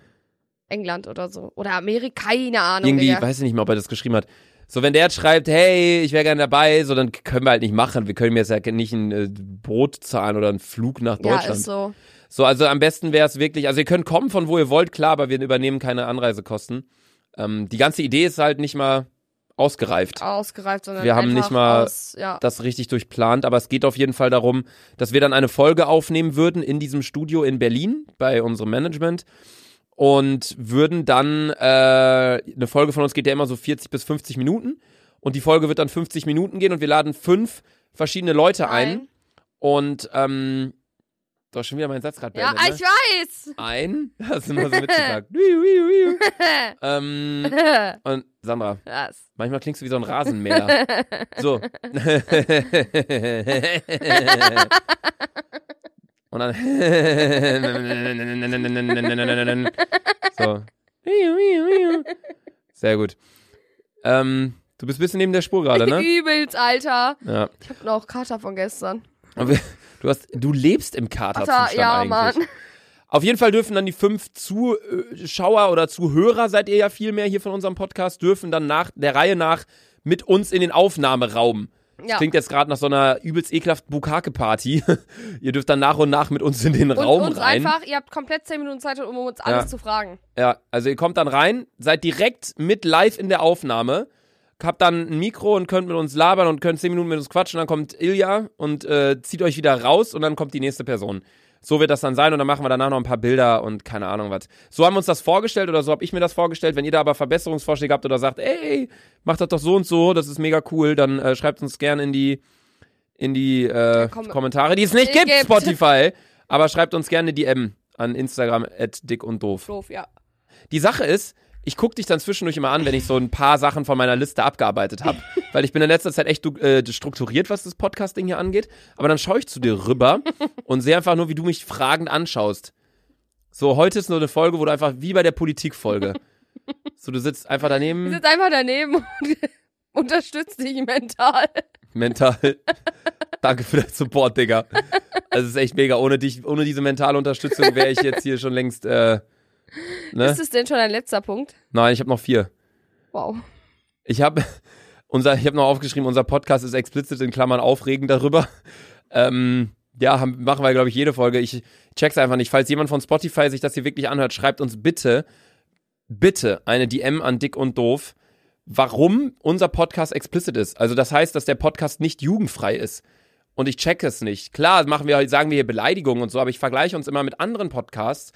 England oder so. Oder Amerika, keine Ahnung. Irgendwie, Digga. weiß ich nicht mehr, ob er das geschrieben hat. So, wenn der jetzt schreibt, hey, ich wäre gerne dabei, so, dann können wir halt nicht machen. Wir können mir jetzt ja nicht ein äh, Boot zahlen oder einen Flug nach ja, Deutschland. ist so. So, also am besten wäre es wirklich, also ihr könnt kommen von wo ihr wollt, klar, aber wir übernehmen keine Anreisekosten. Ähm, die ganze Idee ist halt nicht mal ausgereift. Ausgereift, sondern Wir haben nicht mal aus, ja. Das richtig durchplant, aber es geht auf jeden Fall darum, dass wir dann eine Folge aufnehmen würden in diesem Studio in Berlin bei unserem Management und würden dann, äh, eine Folge von uns geht ja immer so 40 bis 50 Minuten und die Folge wird dann 50 Minuten gehen und wir laden fünf verschiedene Leute ein, und, ähm, du hast schon wieder meinen Satz gerade Ja, beendet, ich ne? weiß. Ein, hast du mal so mitgesagt. [laughs] [laughs] Ähm, und Sandra, Was? manchmal klingst du wie so ein Rasenmäher. so. [laughs] und dann. [laughs] so. Sehr gut. Ähm, du bist ein bisschen neben der Spur gerade, ne? Übelst, Alter. Ja. Ich hab noch Kater von gestern. Du hast, du lebst im Katerzustand Kater, ja, eigentlich. Mann. Auf jeden Fall dürfen dann die fünf Zuschauer oder Zuhörer, seid ihr ja viel mehr hier von unserem Podcast, dürfen dann nach der Reihe nach mit uns in den Aufnahmeraum. Ja. klingt jetzt gerade nach so einer übelst ekelhaften Bukake-Party. [laughs] ihr dürft dann nach und nach mit uns in den Und Raum uns rein. einfach, ihr habt komplett 10 Minuten Zeit, um uns alles Ja. zu fragen. Ja, also ihr kommt dann rein, seid direkt mit live in der Aufnahme, habt dann ein Mikro und könnt mit uns labern und könnt 10 Minuten mit uns quatschen. Dann kommt Ilja und äh, zieht euch wieder raus und dann kommt die nächste Person. So wird das dann sein und dann machen wir danach noch ein paar Bilder und keine Ahnung was. So haben wir uns das vorgestellt oder so habe ich mir das vorgestellt. Wenn ihr da aber Verbesserungsvorschläge habt oder sagt, ey, macht das doch so und so, das ist mega cool, dann äh, schreibt uns gerne in die in die äh, Kom- Kommentare, die es nicht Die gibt, gibt. Spotify. Aber schreibt uns gerne die DM an Instagram at dick und doof. Doof, ja. Die Sache ist, ich gucke dich dann zwischendurch immer an, wenn ich so ein paar Sachen von meiner Liste abgearbeitet habe. [laughs] weil ich bin in letzter Zeit echt du- äh, strukturiert, was das Podcasting hier angeht. Aber dann schaue ich zu dir rüber [laughs] und sehe einfach nur, wie du mich fragend anschaust. So, heute ist nur eine Folge, wo du einfach, wie bei der Politikfolge. [laughs] so, du sitzt einfach Du daneben, sitzt einfach daneben und unterstützt dich mental. mental. Danke für den Support, Digga. Also, es ist echt mega. Ohne dich, ohne diese mentale Unterstützung wäre ich jetzt hier schon längst, äh, ne? Ist es denn schon dein letzter Punkt? Nein, ich habe noch vier. Wow. Ich habe [laughs] unser, ich habe noch aufgeschrieben, unser Podcast ist explizit in Klammern aufregend darüber. Ähm, ja, haben, machen wir, glaube ich, jede Folge. Ich check's einfach nicht. Falls jemand von Spotify sich das hier wirklich anhört, schreibt uns bitte, bitte eine DM an Dick und Doof, warum unser Podcast explicit ist. Also das heißt, dass der Podcast nicht jugendfrei ist. Und ich check es nicht. Klar, machen wir, sagen wir hier Beleidigungen und so, aber ich vergleiche uns immer mit anderen Podcasts,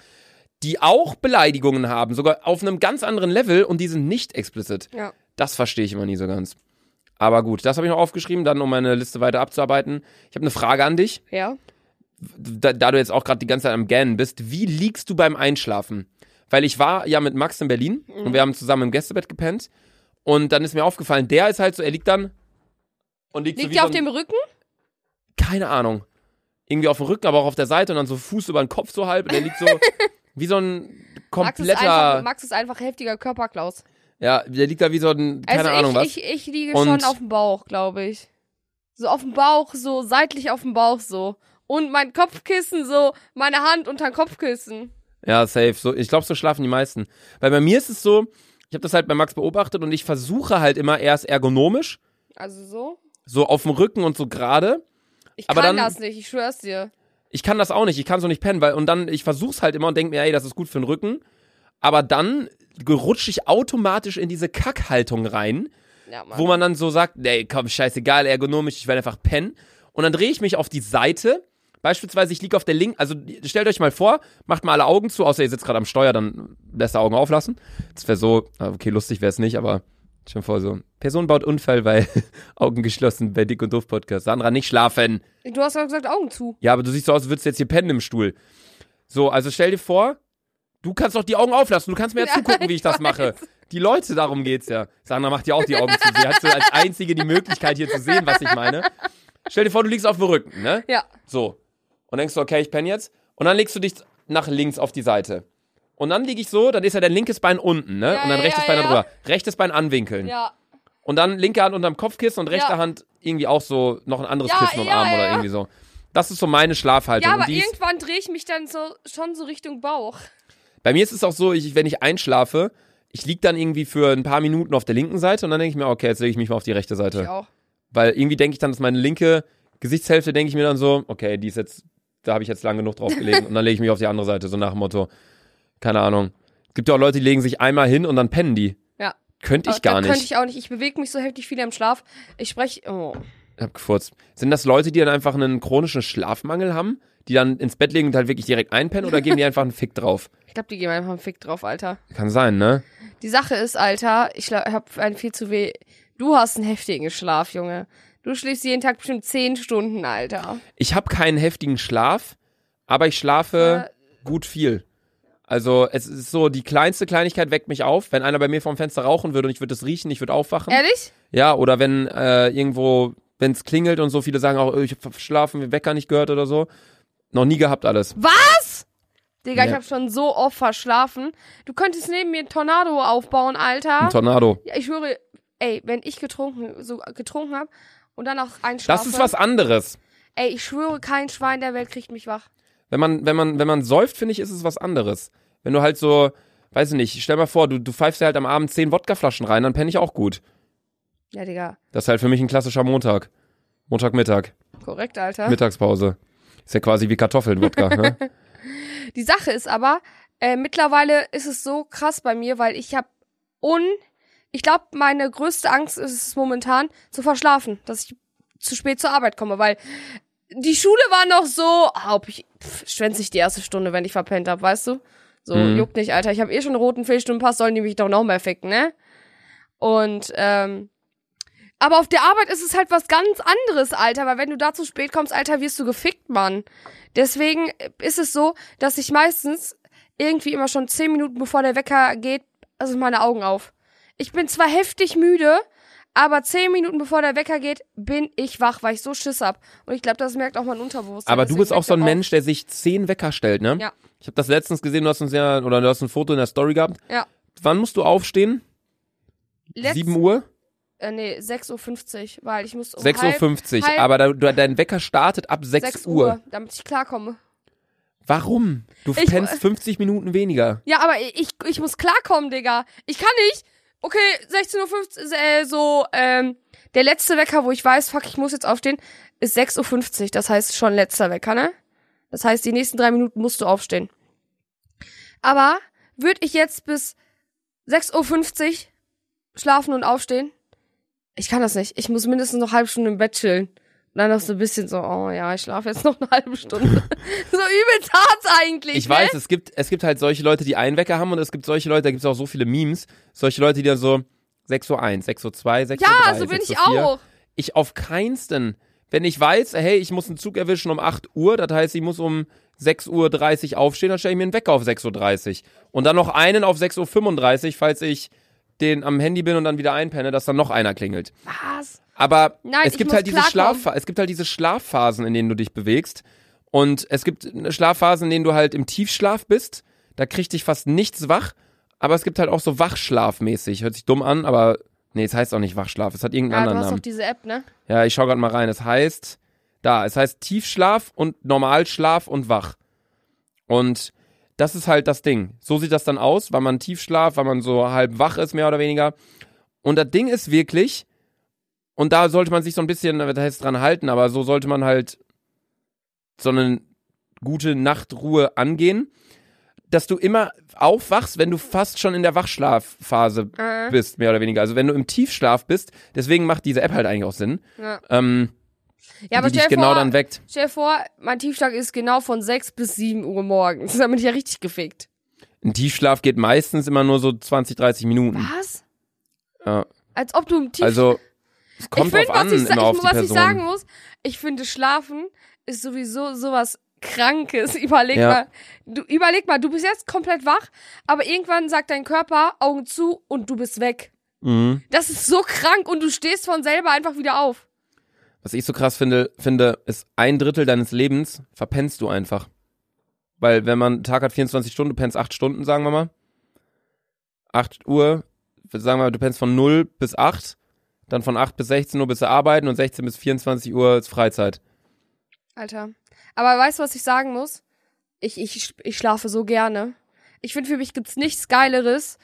die auch Beleidigungen haben, sogar auf einem ganz anderen Level und die sind nicht explicit. Ja. Das verstehe ich immer nie so ganz. Aber gut, das habe ich noch aufgeschrieben, dann um meine Liste weiter abzuarbeiten. Ich habe eine Frage an dich, Ja. da, da du jetzt auch gerade die ganze Zeit am Gähnen bist. Wie liegst du beim Einschlafen? Weil ich war ja mit Max in Berlin und wir haben zusammen im Gästebett gepennt. Und dann ist mir aufgefallen, der ist halt so, er liegt dann und liegt, so Liegt so auf ein, dem Rücken? keine Ahnung. Irgendwie auf dem Rücken, aber auch auf der Seite und dann so Fuß über den Kopf so halb. Und der liegt so [laughs] wie so ein Max ist, kompletter, einfach, Max ist einfach heftiger Körperklaus. ja, der liegt da wie so ein, keine Also Ahnung ich, was. ich, ich liege Und- schon auf dem Bauch, glaube ich. So auf dem Bauch, so seitlich auf dem Bauch so. Und mein Kopfkissen so, meine Hand unter Kopfkissen. Ja, safe. So, ich glaube, so schlafen die meisten. Weil bei mir ist es so, ich habe das halt bei Max beobachtet und ich versuche halt immer erst ergonomisch, Also so. so auf dem Rücken und so gerade. Ich kann dann- das nicht, ich schwör's dir. Ich kann das auch nicht, ich kann so nicht pennen, weil und dann ich versuch's halt immer und denke mir, ey, das ist gut für den Rücken, aber dann gerutsche ich automatisch in diese Kackhaltung rein, Ja, wo man dann so sagt, ey, komm, scheißegal, ergonomisch, ich werde einfach pennen und dann drehe ich mich auf die Seite. Beispielsweise, ich liege auf der linken, also stellt euch mal vor, macht mal alle Augen zu, außer ihr sitzt gerade am Steuer, dann lässt ihr Augen auflassen. Das wäre so, okay, lustig wäre es nicht, aber schon vor so. Person baut Unfall, weil [laughs] Augen geschlossen bei Dick und Doof Podcast. Sandra, nicht schlafen. Du hast doch gesagt, Augen zu. Ja, aber du siehst so aus, als würdest du jetzt hier pennen im Stuhl. So, also stell dir vor, du kannst doch die Augen auflassen. Du kannst mir ja [laughs] Ja, zugucken, wie ich ich das mache. Die Leute, darum geht's ja. Sandra macht ja auch die Augen zu. Sie hat so als einzige die Möglichkeit, hier zu sehen, was ich meine. Stell dir vor, du liegst auf dem Rücken, ne? Ja. So. Und denkst du, okay, ich penne jetzt. Und dann legst du dich nach links auf die Seite. Und dann liege ich so, dann ist ja dein linkes Bein unten, ne? Ja, und dann ja, rechtes ja, Bein drüber. Rechtes Bein anwinkeln. Ja. Und dann linke Hand unterm Kopfkissen und rechte. Hand irgendwie auch so noch ein anderes Kissen ja, Arm oder irgendwie so. Das ist so meine Schlafhaltung. Ja, aber irgendwann drehe ich mich dann so schon so Richtung Bauch. bei mir ist es auch so, ich, wenn ich einschlafe, ich liege dann irgendwie für ein paar Minuten auf der linken Seite und dann denke ich mir, okay, jetzt lege ich mich mal auf die rechte Ich Seite. auch. Weil irgendwie denke ich dann, dass meine linke Gesichtshälfte, denke ich mir dann so, okay, die ist jetzt, da habe ich jetzt lang genug drauf gelegen [laughs] und dann lege ich mich auf die andere Seite, so nach dem Motto, keine Ahnung. Es gibt ja auch Leute, die legen sich einmal hin und dann pennen die. Ja. Könnte ich gar nicht. Könnte ich auch nicht. Ich bewege mich so heftig viel im Schlaf. Ich spreche. Oh. Ich hab gefurzt. Sind das Leute, die dann einfach einen chronischen Schlafmangel haben? Die dann ins Bett legen und halt wirklich direkt einpennen oder geben die einfach einen Fick drauf? [laughs] Ich glaube, die geben einfach einen Fick drauf, Alter. Kann sein, ne? Die Sache ist, Alter, ich habe ein viel zu weh. Du hast einen heftigen Schlaf, Junge. Du schläfst jeden Tag bestimmt zehn Stunden, Alter. Ich habe keinen heftigen Schlaf, aber ich schlafe gut viel. Also es ist so, die kleinste Kleinigkeit weckt mich auf. Wenn einer bei mir vom Fenster rauchen würde und ich würde es riechen, ich würde aufwachen. Ehrlich? Ja, oder wenn äh, irgendwo, wenn es klingelt und so, viele sagen auch, äh, ich hab verschlafen, Wecker nicht gehört oder so. Noch nie gehabt alles. Was? Digga, ich Ja. habe schon so oft verschlafen. Du könntest neben mir einen Tornado aufbauen, Alter. Ein Tornado. Ja, ich schwöre, ey, wenn ich getrunken, so getrunken habe und dann auch einschlafe. Das ist was anderes. Ey, ich schwöre, kein Schwein der Welt kriegt mich wach. Wenn man, wenn man, wenn man säuft, finde ich, ist es was anderes. Wenn du halt so, weiß ich nicht, stell mal vor, du, du pfeifst dir halt am Abend zehn Wodkaflaschen rein, dann penne ich auch gut. Ja, Digga. Das ist halt für mich ein klassischer Montag. Montagmittag. Korrekt, Alter. Mittagspause. Ist ja quasi wie Kartoffeln, Wodka. ne? [laughs] Die Sache ist aber, äh, mittlerweile ist es so krass bei mir, weil ich habe un... Ich glaube, meine größte Angst ist es momentan, zu verschlafen, dass ich zu spät zur Arbeit komme, weil die Schule war noch so, ah, ob ich pff, schwänze ich die erste Stunde, wenn ich verpennt hab, weißt du? So, Mhm. juckt nicht, Alter. Ich habe eh schon einen roten Fehlstundenpass, sollen die mich doch noch mehr ficken, ne? Und, ähm, aber auf der Arbeit ist es halt was ganz anderes, Alter, weil wenn du da zu spät kommst, Alter, wirst du gefickt, Mann. Deswegen ist es so, dass ich meistens irgendwie immer schon zehn Minuten bevor der Wecker geht, also meine Augen auf. Ich bin zwar heftig müde, aber zehn Minuten bevor der Wecker geht, bin ich wach, weil ich so Schiss hab. Und ich glaube, das merkt auch mein Unterbewusstsein. Aber du bist auch so ein. Mensch, der sich zehn Wecker stellt, ne? Ja. Ich habe das letztens gesehen, du hast uns ja, oder du hast ein Foto in der Story gehabt. Ja. Wann musst du aufstehen? Letz- 7 Uhr? Äh, nee, 6.50 Uhr, weil ich muss um 6.50 Uhr. Aber da, du, dein Wecker startet ab 6, 6 Uhr. Uhr, damit ich klarkomme. Warum? Du Ich- pennst 50 Minuten weniger. Ja, aber ich, ich muss klarkommen, Digga. Ich kann nicht. Okay, 16.50 Uhr, äh, so, ähm, der letzte Wecker, wo ich weiß, fuck, ich muss jetzt aufstehen, ist 6.50 Uhr. Das heißt schon letzter Wecker, ne? Das heißt, die nächsten drei Minuten musst du aufstehen. Aber würde ich jetzt bis 6.50 Uhr schlafen und aufstehen? Ich kann das nicht. Ich muss mindestens noch halbe Stunde im Bett chillen. Und dann noch so ein bisschen so, oh ja, ich schlafe jetzt noch eine halbe Stunde. [laughs] so übelst hart eigentlich. Ich ne? weiß, es gibt, es gibt halt solche Leute, die einen Wecker haben und es gibt solche Leute, da gibt es auch so viele Memes, solche Leute, die dann so 6 Uhr 1, 6 Uhr 2, 6 Uhr 3, Ja, so bin 6 ich Uhr 4. auch. Ich auf keinsten. Wenn ich weiß, hey, ich muss einen Zug erwischen um 8 Uhr, das heißt, ich muss um 6.30 Uhr aufstehen, dann stelle ich mir einen Wecker auf 6.30 Uhr. Und dann noch einen auf 6.35 Uhr, falls ich den am Handy bin und dann wieder einpenne, dass dann noch einer klingelt. Was? Aber Nein, es gibt halt diese. Schlaf, es gibt halt diese Schlafphasen, in denen du dich bewegst. Und es gibt Schlafphasen, in denen du halt im Tiefschlaf bist. Da kriegt dich fast nichts wach. Aber es gibt halt auch so Wachschlafmäßig. Hört sich dumm an, aber nee, es heißt auch nicht Wachschlaf. Es hat irgendeinen Ja, du anderen hast doch Namen. diese App, ne? Ja, ich schau gerade mal rein. Es heißt da, es heißt Tiefschlaf und Normalschlaf und Wach. Und das ist halt das Ding. So sieht das dann aus, weil man Tiefschlaf, weil man so halb wach ist, mehr oder weniger. Und das Ding ist wirklich, und da sollte man sich so ein bisschen, das heißt dran halten, aber so sollte man halt so eine gute Nachtruhe angehen, dass du immer aufwachst, wenn du fast schon in der Wachschlafphase Äh, bist, mehr oder weniger. Also wenn du im Tiefschlaf bist, deswegen macht diese App halt eigentlich auch Sinn, ja. ähm, ja, aber die stell dir genau vor, dann weckt. stell dir vor, mein Tiefschlag ist genau von 6 bis 7 Uhr morgens. [laughs] Da bin ich ja richtig gefickt. Ein Tiefschlaf geht meistens immer nur so 20, 30 Minuten. Was? Ja. Als ob du im Tiefschlaf... Also es kommt ich find, drauf an, was ich, immer auf ich, die was Person. ich sagen muss, ich finde, Schlafen ist sowieso sowas Krankes. [laughs] Überleg Ja. mal, du, überleg mal, du bist jetzt komplett wach, aber irgendwann sagt dein Körper Augen zu und du bist weg. mhm. Das ist so krank und du stehst von selber einfach wieder auf. Was ich so krass finde, finde, ist ein Drittel deines Lebens verpennst du einfach. Weil wenn man einen Tag hat 24 Stunden, du pennst 8 Stunden, sagen wir mal. 8 Uhr, sagen wir mal, du pennst von 0 bis 8, dann von 8 bis 16 Uhr bist du arbeiten und 16 bis 24 Uhr ist Freizeit. Alter. Aber weißt du, was ich sagen muss? Ich, ich, ich schlafe so gerne. Ich finde, für mich gibt's nichts Geileres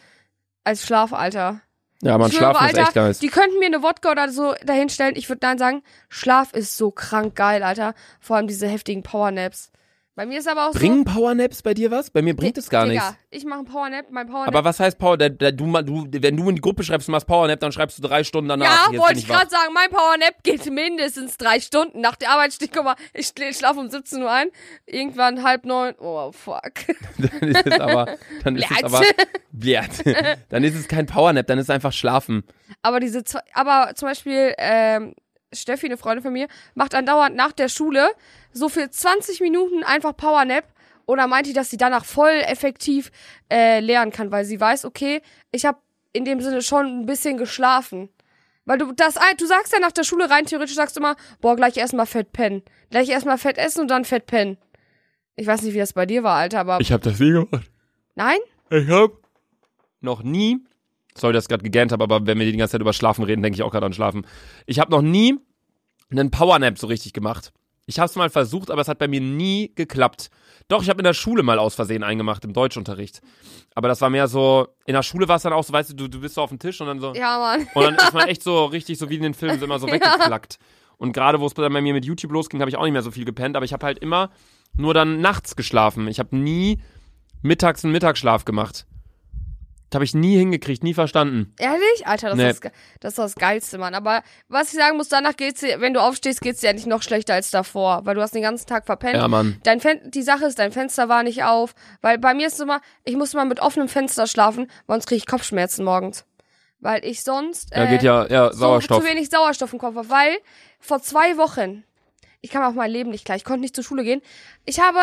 als Schlaf, Alter. Ja, man schlafen ist Alter, echt nice. Die könnten mir eine Wodka oder so dahinstellen. Ich würde dann sagen, Schlaf ist so krank geil, Alter. Vor allem diese heftigen Powernaps. Bei mir ist aber auch Bringen Powernaps bei dir was? Bei mir so. bringt es gar Digga, nichts. Ich mache einen Powernap, mein Powernap. Aber was heißt Power? Da, da, du, du, wenn du in die Gruppe schreibst, du machst Powernap, dann schreibst du drei Stunden danach. ja, wollte ich gerade sagen, mein Powernap geht mindestens drei Stunden. Nach der Arbeit stehe ich, guck mal, ich schl- schlafe um 17 Uhr ein. Irgendwann halb neun. Oh, fuck. [laughs] dann ist es aber, dann ist es aber, blärt. [laughs] dann ist es kein Powernap, dann ist es einfach Schlafen. Aber diese, zwei- aber zum Beispiel, ähm, Steffi, eine Freundin von mir, macht andauernd nach der Schule so für 20 Minuten einfach Powernap. Oder meint die, dass sie danach voll effektiv äh, lernen kann, weil sie weiß, okay, ich habe in dem Sinne schon ein bisschen geschlafen. Weil du das, du sagst ja nach der Schule rein theoretisch sagst du immer, boah, gleich erstmal fett pennen. Gleich erstmal fett essen und dann fett pennen. Ich weiß nicht, wie das bei dir war, Alter, aber Ich habe das nie gemacht. nein? Ich hab noch nie, sorry, dass ich gerade gegähnt habe, aber wenn wir die ganze Zeit über Schlafen reden, denke ich auch gerade an Schlafen. Ich habe noch nie einen Powernap so richtig gemacht. Ich habe es mal versucht, aber es hat bei mir nie geklappt. Doch, ich habe in der Schule mal aus Versehen eingemacht, im Deutschunterricht. Aber das war mehr so, in der Schule war es dann auch so, weißt du, du, du bist so auf dem Tisch und dann so. Ja, Mann. Und dann ist man [laughs] echt so richtig, so wie in den Filmen, so immer so weggeklackt. Und gerade wo es bei mir mit YouTube losging, habe ich auch nicht mehr so viel gepennt, aber ich habe halt immer nur dann nachts geschlafen. Ich habe nie mittags einen Mittagsschlaf gemacht. Habe ich nie hingekriegt, nie verstanden. Ehrlich? Alter, das, Nee. ist, das, ist das Geilste, Mann. Aber was ich sagen muss, danach geht's dir, wenn du aufstehst, geht's dir eigentlich noch schlechter als davor, weil du hast den ganzen Tag verpennt. Ja, Mann. Dein Fen die Sache ist, dein Fenster war nicht auf, weil bei mir ist es immer, ich muss immer mit offenem Fenster schlafen, sonst kriege ich Kopfschmerzen morgens. Weil ich sonst Ja, äh, geht ja, ja, so, Sauerstoff. zu wenig Sauerstoff im Kopf habe, weil vor zwei Wochen, ich kann auch mein Leben nicht klar, ich konnte nicht zur Schule gehen. Ich habe,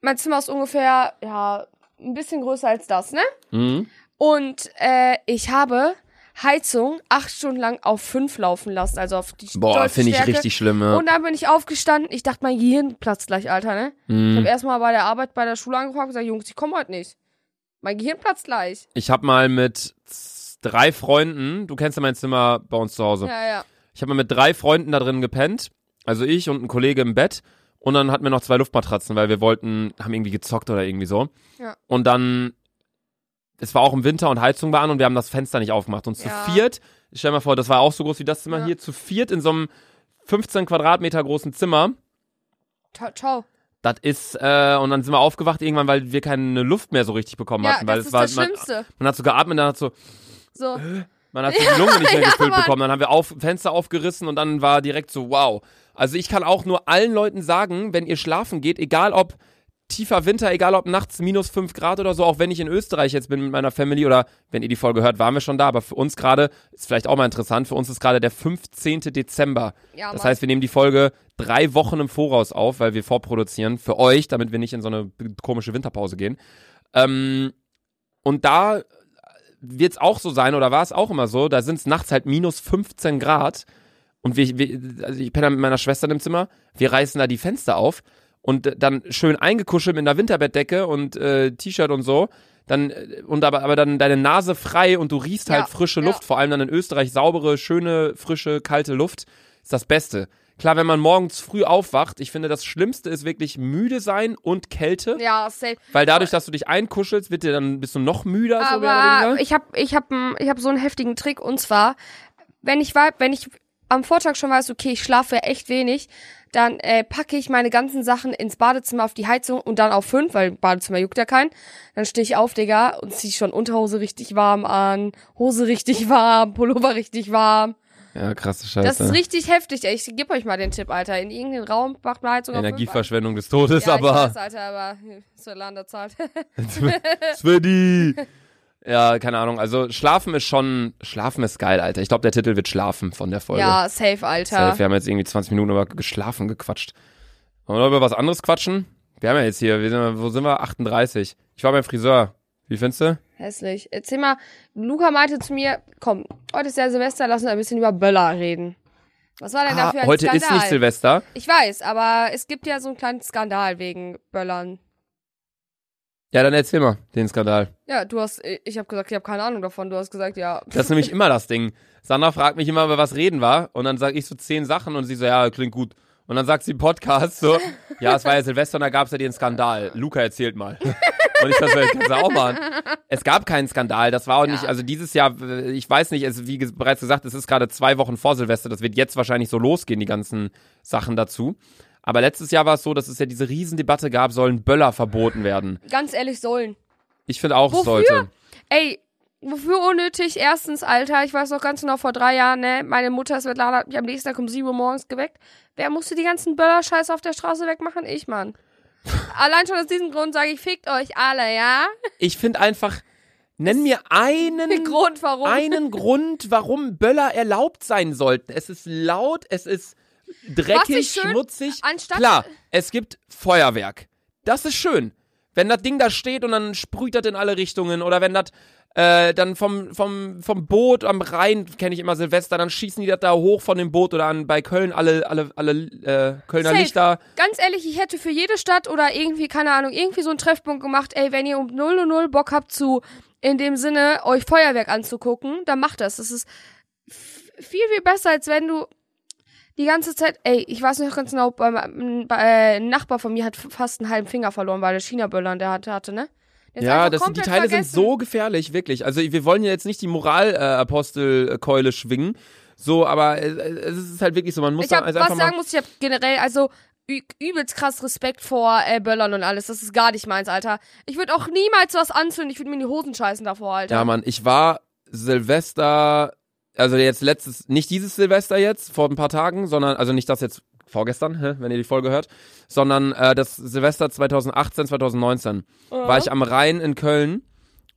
mein Zimmer ist ungefähr, ja, ein bisschen größer als das, ne? Mhm. Und äh, ich habe Heizung acht Stunden lang auf fünf laufen lassen, also auf die Boah, finde ich richtig schlimm, ja. Und dann bin ich aufgestanden. Ich dachte, mein Gehirn platzt gleich, Alter, ne? Ich Mhm. habe erstmal bei der Arbeit bei der Schule angefragt und gesagt, Jungs, ich komme heute nicht. Mein Gehirn platzt gleich. Ich habe mal mit drei Freunden, du kennst ja mein Zimmer bei uns zu Hause. Ja, ja. Ich habe mal mit drei Freunden da drin gepennt. Also ich und ein Kollege im Bett. Und dann hatten wir noch zwei Luftmatratzen, weil wir wollten, haben irgendwie gezockt oder irgendwie so. Ja. Und dann, es war auch im Winter und Heizung war an und wir haben das Fenster nicht aufgemacht. Und zu Ja. viert, ich stell mal vor, das war auch so groß wie das Zimmer Ja. hier, zu viert in so einem 15 Quadratmeter großen Zimmer. Ciao, ciao. Das ist, äh, und dann sind wir aufgewacht irgendwann, weil wir keine Luft mehr so richtig bekommen Ja, hatten. Weil das es ist war, das man, Schlimmste. man hat so geatmet, dann hat so, So. man hat so die [laughs] Lunge nicht mehr gefüllt bekommen. Dann haben wir auf, Fenster aufgerissen und dann war direkt so, wow. Also ich kann auch nur allen Leuten sagen, wenn ihr schlafen geht, egal ob tiefer Winter, egal ob nachts minus 5 Grad oder so, auch wenn ich in Österreich jetzt bin mit meiner Family oder wenn ihr die Folge hört, waren wir schon da, aber für uns gerade, ist vielleicht auch mal interessant, für uns ist gerade der 15. Dezember. Ja, Das heißt, wir nehmen die Folge drei Wochen im Voraus auf, weil wir vorproduzieren für euch, damit wir nicht in so eine komische Winterpause gehen. Ähm, und da wird es auch so sein, oder war es auch immer so, da sind es nachts halt minus 15 Grad und wir, wir also ich penne mit meiner Schwester im Zimmer, wir reißen da die Fenster auf und äh, dann schön eingekuschelt mit einer Winterbettdecke und äh, T-Shirt und so. Dann, äh, und aber, aber dann deine Nase frei und du riechst Ja, halt frische ja. Luft, vor allem dann in Österreich saubere, schöne, frische, kalte Luft, ist das Beste. Klar, wenn man morgens früh aufwacht, ich finde, das Schlimmste ist wirklich müde sein und Kälte, Ja, safe. weil dadurch, dass du dich einkuschelst, wird dir dann bist du noch müder, so mehr oder Aber ich habe ich hab, ich hab so einen heftigen Trick und zwar, wenn ich wenn ich am Vortag schon weiß, okay, ich schlafe echt wenig, dann äh, packe ich meine ganzen Sachen ins Badezimmer auf die Heizung und dann auf fünf, weil Badezimmer juckt ja keinen. Dann stehe ich auf, Digga, und ziehe schon Unterhose richtig warm an, Hose richtig [laughs] warm, Pullover richtig warm. Ja, krasse Scheiße. Das ist richtig heftig, ey. Ich gebe euch mal den Tipp, Alter. In irgendeinen Raum macht man Heizung auf. Energieverschwendung des Todes, Ja, aber ich weiß, Alter, aber [laughs] Zalanda zahlt. [laughs] Svedi. Ja, keine Ahnung. Also Schlafen ist schon, Schlafen ist geil, Alter. Ich glaube, der Titel wird Schlafen von der Folge. ja, safe, Alter. Safe. Wir haben jetzt irgendwie 20 Minuten über geschlafen gequatscht. Wollen wir über was anderes quatschen? Wir haben ja jetzt hier, wir sind, wo sind wir? 38. Ich war beim Friseur. Wie findest du? Hässlich. Erzähl mal, Luca meinte zu mir, komm, heute ist ja Silvester, lass uns ein bisschen über Böller reden. Was war denn Ah, für ein heute Skandal? ist nicht Silvester. Ich weiß, aber es gibt ja so einen kleinen Skandal wegen Böllern. Ja, dann erzähl mal den Skandal. Ja, du hast, ich habe gesagt, ich habe keine Ahnung davon. Du hast gesagt, ja. Das ist nämlich immer das Ding. Sandra fragt mich immer, über was reden war. Und dann sage ich so zehn Sachen und sie so, ja, klingt gut. Und dann sagt sie im Podcast so, ja, es war ja Silvester und da gab es ja den Skandal. Luca erzählt mal. [laughs] Und ich dachte, kannst du auch machen. Es gab keinen Skandal. Das war auch nicht, Ja. also dieses Jahr, äh, ich weiß nicht, es, wie bereits gesagt, es ist gerade zwei Wochen vor Silvester. Das wird jetzt wahrscheinlich so losgehen, die ganzen Sachen dazu. Aber letztes Jahr war es so, dass es ja diese Riesendebatte gab, sollen Böller verboten werden. Ganz ehrlich, sollen. Ich finde auch, Wofür? sollte. Ey, wofür unnötig? Erstens, Alter, ich weiß noch ganz genau, vor drei Jahren, ne, meine Mutter ist mit Lana, hat mich am nächsten Tag um 7 Uhr morgens geweckt. Wer musste die ganzen Böller-Scheiße auf der Straße wegmachen? Ich, Mann. [laughs] Allein schon aus diesem Grund sage ich, fickt euch alle, ja? Ich finde einfach, nenn mir einen Grund, warum. einen Grund, warum Böller erlaubt sein sollten. Es ist laut, es ist dreckig, schön- schmutzig. Klar, es gibt Feuerwerk. Das ist schön. Wenn das Ding da steht und dann sprüht das in alle Richtungen oder wenn das äh, dann vom, vom, vom Boot am Rhein, kenne ich immer Silvester, dann schießen die das da hoch von dem Boot oder an bei Köln alle, alle, alle äh, Kölner Safe. Lichter. Ganz ehrlich, ich hätte für jede Stadt oder irgendwie, keine Ahnung, irgendwie so einen Treffpunkt gemacht, ey, wenn ihr um 0.00 Bock habt zu, in dem Sinne, euch Feuerwerk anzugucken, dann macht das. Das ist viel, viel besser, als wenn du, die ganze Zeit, ey, ich weiß noch ganz genau, bei, bei, äh, ein Nachbar von mir hat fast einen halben Finger verloren, weil der China-Böllern der hatte, hatte, ne? Ist Ja, das, die Teile vergessen. sind so gefährlich, wirklich. Also wir wollen ja jetzt nicht die Moralapostelkeule schwingen, so, aber äh, es ist halt wirklich so, man muss Ich da hab, also was sagen muss, ich hab generell, also übelst krass Respekt vor äh, Böllern und alles. Das ist gar nicht meins, Alter. Ich würde auch niemals was anzünden. Ich würde mir in die Hosen scheißen davor, Alter. Ja, Mann, ich war Silvester, also jetzt letztes, nicht dieses Silvester jetzt, vor ein paar Tagen, sondern, also nicht das jetzt vorgestern, wenn ihr die Folge hört, sondern äh, das Silvester 2018, 2019 war ich am Rhein in Köln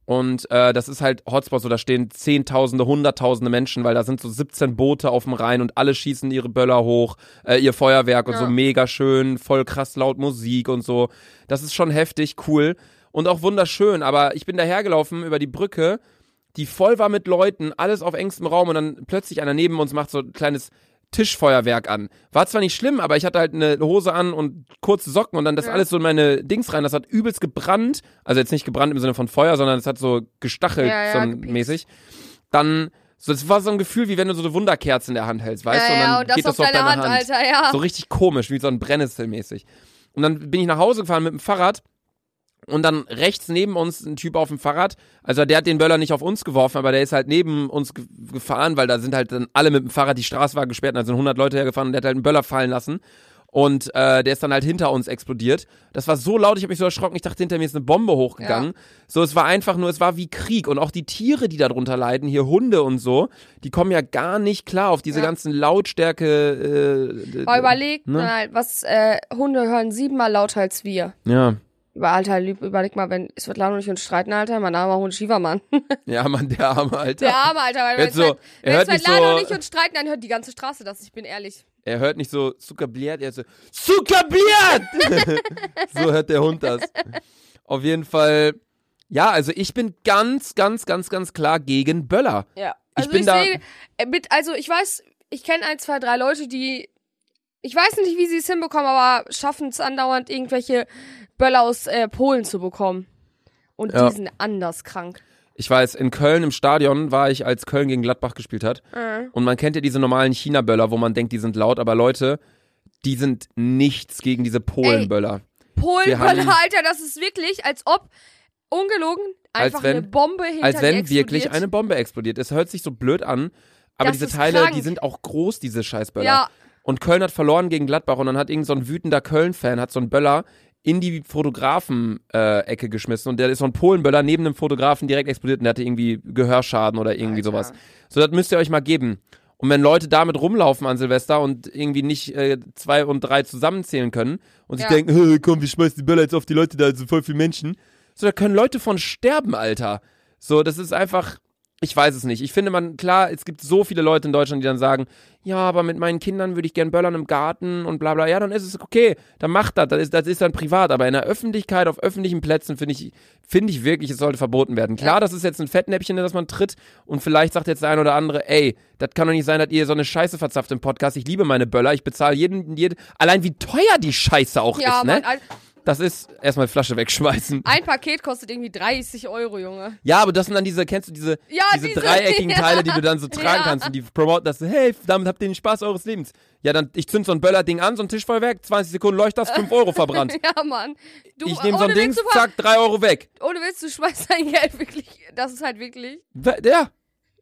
und äh, das ist halt Hotspot, so da stehen Zehntausende, Hunderttausende Menschen, weil da sind so 17 Boote auf dem Rhein und alle schießen ihre Böller hoch, äh, ihr Feuerwerk und Ja. so mega schön, voll krass laut Musik und so. Das ist schon heftig, cool und auch wunderschön, aber ich bin dahergelaufen über die Brücke, die voll war mit Leuten, alles auf engstem Raum und dann plötzlich einer neben uns macht so ein kleines Tischfeuerwerk an. War zwar nicht schlimm, aber ich hatte halt eine Hose an und kurze Socken und dann das Ja. alles so in meine Dings rein. Das hat übelst gebrannt. Also jetzt nicht gebrannt im Sinne von Feuer, sondern es hat so gestachelt, Ja, ja, so mäßig. Dann, so, es war so ein Gefühl, wie wenn du so eine Wunderkerze in der Hand hältst, weißt du? Und dann und das geht das so auf deine Hand, Alter, ja. so richtig komisch, wie so ein Brennnessel mäßig. Und dann bin ich nach Hause gefahren mit dem Fahrrad und dann rechts neben uns ein Typ auf dem Fahrrad. Also der hat den Böller nicht auf uns geworfen, aber der ist halt neben uns ge gefahren, weil da sind halt dann alle mit dem Fahrrad, die Straße war gesperrt, und da sind 100 Leute hergefahren und der hat halt einen Böller fallen lassen. Und äh, der ist dann halt hinter uns explodiert. Das war so laut, ich habe mich so erschrocken, ich dachte, hinter mir ist eine Bombe hochgegangen. So, es war einfach nur, es war wie Krieg. Und auch die Tiere, die darunter leiden, hier Hunde und so, die kommen ja gar nicht klar auf diese Ja. ganzen Lautstärke. Äh, Aber überleg, ne? mal, was äh, Hunde hören siebenmal lauter als wir. ja. Über Alter, lieb, überleg mal, wenn es wird und ich uns streiten, Alter, mein armer Hund Schiefermann. [laughs] Ja, Mann, der arme Alter. Der arme, Alter, weil wenn so, er hört nicht Svetlana so- und ich uns streiten, dann hört die ganze Straße das, ich bin ehrlich. Er hört nicht so Zuckerbliert, er hört so Zuckerbliert! [laughs] so hört der Hund das. Auf jeden Fall, ja, also ich bin ganz, ganz, ganz, ganz klar gegen Böller. Ja. Ich Also bin ich, da- sehe, äh, mit, also ich weiß, ich kenne ein, zwei, drei Leute, die, ich weiß nicht, wie sie es hinbekommen, aber schaffen es andauernd, irgendwelche Böller aus äh, Polen zu bekommen. Und Ja. die sind anders krank. Ich weiß, in Köln im Stadion war ich, als Köln gegen Gladbach gespielt hat. Mhm. Und man kennt ja diese normalen China-Böller, wo man denkt, die sind laut, aber Leute, die sind nichts gegen diese Polen-Böller. Polenböller, Alter, das ist wirklich, als ob, ungelogen, einfach wenn- eine Bombe hinter Als wenn explodiert. wirklich eine Bombe explodiert. Es hört sich so blöd an, aber Das diese Teile, krank. die sind auch groß, diese Scheißböller. Ja, Und Köln hat verloren gegen Gladbach und dann hat irgend so ein wütender Köln-Fan hat so einen Böller in die Fotografen-Ecke geschmissen und der ist so ein Polenböller neben dem Fotografen direkt explodiert und der hatte irgendwie Gehörschaden oder irgendwie Alter. sowas. So, das müsst ihr euch mal geben. Und wenn Leute damit rumlaufen an Silvester und irgendwie nicht äh, zwei und drei zusammenzählen können und sich Ja. denken, "Hey, komm, wir schmeißen die Böller jetzt auf die Leute, da sind voll viele Menschen. So, da können Leute von sterben, Alter. So, das ist einfach, ich weiß es nicht. Ich finde man, klar, es gibt so viele Leute in Deutschland, die dann sagen, ja, aber mit meinen Kindern würde ich gern böllern im Garten und bla bla. Ja, dann ist es okay. Dann macht das. Das ist, das ist dann privat. Aber in der Öffentlichkeit, auf öffentlichen Plätzen, finde ich, finde ich wirklich, es sollte verboten werden. Klar, das ist jetzt ein Fettnäppchen, in das man tritt. Und vielleicht sagt jetzt der ein oder andere, ey, das kann doch nicht sein, dass ihr so eine Scheiße verzapft im Podcast. Ich liebe meine Böller. Ich bezahle jeden, jeden, allein wie teuer die Scheiße auch ja, ist, ne? Mann, Das ist erstmal Flasche wegschmeißen. ein Paket kostet irgendwie 30 Euro, Junge. Ja, aber das sind dann diese, kennst du diese, Ja, diese, diese- dreieckigen [laughs] ja. Teile, die du dann so tragen Ja. kannst und die promoten das so, hey, damit habt ihr den Spaß eures Lebens. Ja, dann, ich zünd so ein Böllerding an, so ein Tischfeuerwerk, 20 Sekunden leuchtet das, 5 Euro verbrannt. [laughs] Ja, Mann. Du, ich nehme so ein Ding, du, zack, 3 Euro weg. ohne Witz, du schmeißt dein Geld wirklich, das ist halt wirklich, Ja,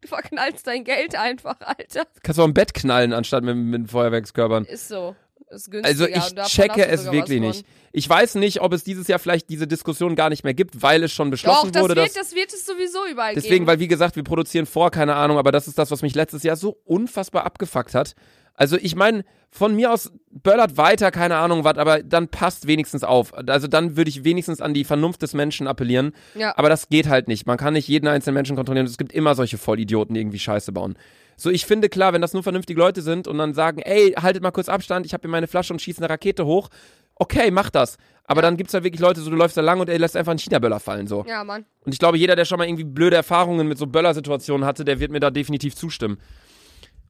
du verknallst dein Geld einfach, Alter. kannst du auch im Bett knallen, anstatt mit, mit Feuerwerkskörpern. Ist so. Ist günstiger. Also ich checke es wirklich nicht. Ich weiß nicht, ob es dieses Jahr vielleicht diese Diskussion gar nicht mehr gibt, weil es schon beschlossen Doch, das wurde, wird, dass das wird es sowieso überall Deswegen, geben. weil wie gesagt, wir produzieren vor, keine Ahnung, aber das ist das, was mich letztes Jahr so unfassbar abgefuckt hat. Also ich meine, von mir aus böllert weiter, keine Ahnung was, aber dann passt wenigstens auf. Also dann würde ich wenigstens an die Vernunft des Menschen appellieren. Ja. Aber das geht halt nicht. Man kann nicht jeden einzelnen Menschen kontrollieren. Es gibt immer solche Vollidioten, die irgendwie Scheiße bauen. So, ich finde klar, wenn das nur vernünftige Leute sind und dann sagen, ey, haltet mal kurz Abstand, ich habe hier meine Flasche und schieße eine Rakete hoch. Okay, mach das. Aber dann gibt's halt wirklich Leute, so du läufst da lang und er lässt einfach einen China-Böller fallen, so. ja, Mann. Und ich glaube, jeder, der schon mal irgendwie blöde Erfahrungen mit so Böller-Situationen hatte, der wird mir da definitiv zustimmen.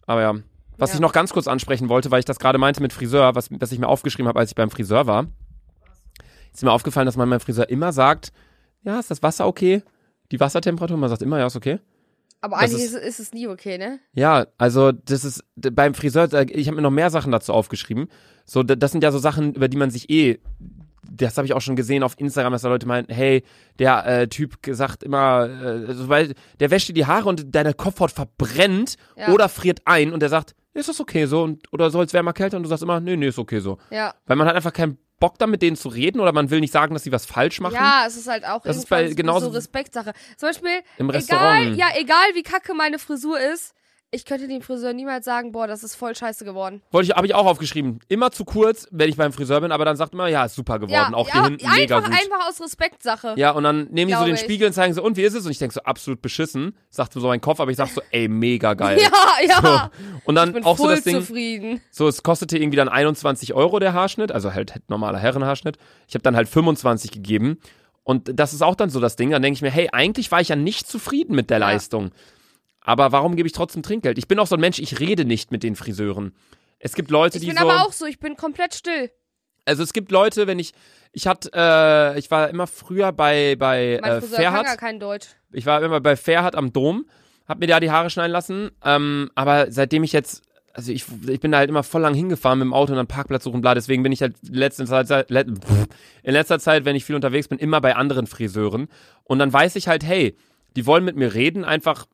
Aber ja. Was Ja. ich noch ganz kurz ansprechen wollte, weil ich das gerade meinte mit Friseur, was, was ich mir aufgeschrieben habe, als ich beim Friseur war, ist mir aufgefallen, dass man beim Friseur immer sagt, ja, ist das Wasser okay? Die Wassertemperatur, man sagt immer, ja, ist okay. Aber eigentlich ist- ist, es nie okay, ne? Ja, also das ist beim Friseur, ich habe mir noch mehr Sachen dazu aufgeschrieben. So, das sind ja so Sachen, über die man sich eh, das habe ich auch schon gesehen auf Instagram, dass da Leute meinen, hey, der äh, Typ gesagt immer, äh, so, weil der wäscht dir die Haare und deine Kopfhaut verbrennt Ja. oder friert ein und der sagt, ist das okay so und oder soll es wärmer kälter und du sagst immer, nee, nee, ist okay so, Ja. weil man hat einfach keinen Bock da mit denen zu reden oder man will nicht sagen, dass sie was falsch machen. Ja, es ist halt auch Das ist bei- so- genauso- so Respektsache. Zum Beispiel, Im egal, Restaurant. ja, egal wie kacke meine Frisur ist, ich könnte dem Friseur niemals sagen, boah, das ist voll scheiße geworden. Wollte ich, habe ich auch aufgeschrieben. Immer zu kurz, wenn ich beim Friseur bin, aber dann sagt immer, ja, ist super geworden, ja, auch ja, hier hinten mega einfach, gut. einfach aus Respektsache. Ja, und dann nehmen die so den ich. Spiegel und zeigen so, und wie ist es? Und ich denke so, absolut beschissen. Sagt so mein Kopf, aber ich sag so, ey, mega geil. [laughs] ja. ja. So. Und dann Ich bin auch so voll das Ding, zufrieden. so es kostete irgendwie dann 21 Euro der Haarschnitt, also halt normaler Herrenhaarschnitt. Ich habe dann halt 25 gegeben. Und das ist auch dann so das Ding, dann denke ich mir, hey, eigentlich war ich ja nicht zufrieden mit der Ja. Leistung. Aber warum gebe ich trotzdem Trinkgeld? Ich bin auch so ein Mensch, ich rede nicht mit den Friseuren. Es gibt Leute, Ich die bin so aber auch so, ich bin komplett still. also es gibt Leute, wenn ich ich hatte äh, ich war immer früher bei bei Mein äh, Friseur kann Ferhat. gar kein Deutsch. Ich war immer bei Fairhat am Dom, hab mir da die Haare schneiden lassen. Ähm, aber seitdem ich jetzt, also ich, ich bin da halt immer voll lang hingefahren mit dem Auto und dann Parkplatz suchen, bla. Deswegen bin ich halt in letzter Zeit, in letzter Zeit, wenn ich viel unterwegs bin, immer bei anderen Friseuren. Und dann weiß ich halt, hey, die wollen mit mir reden, einfach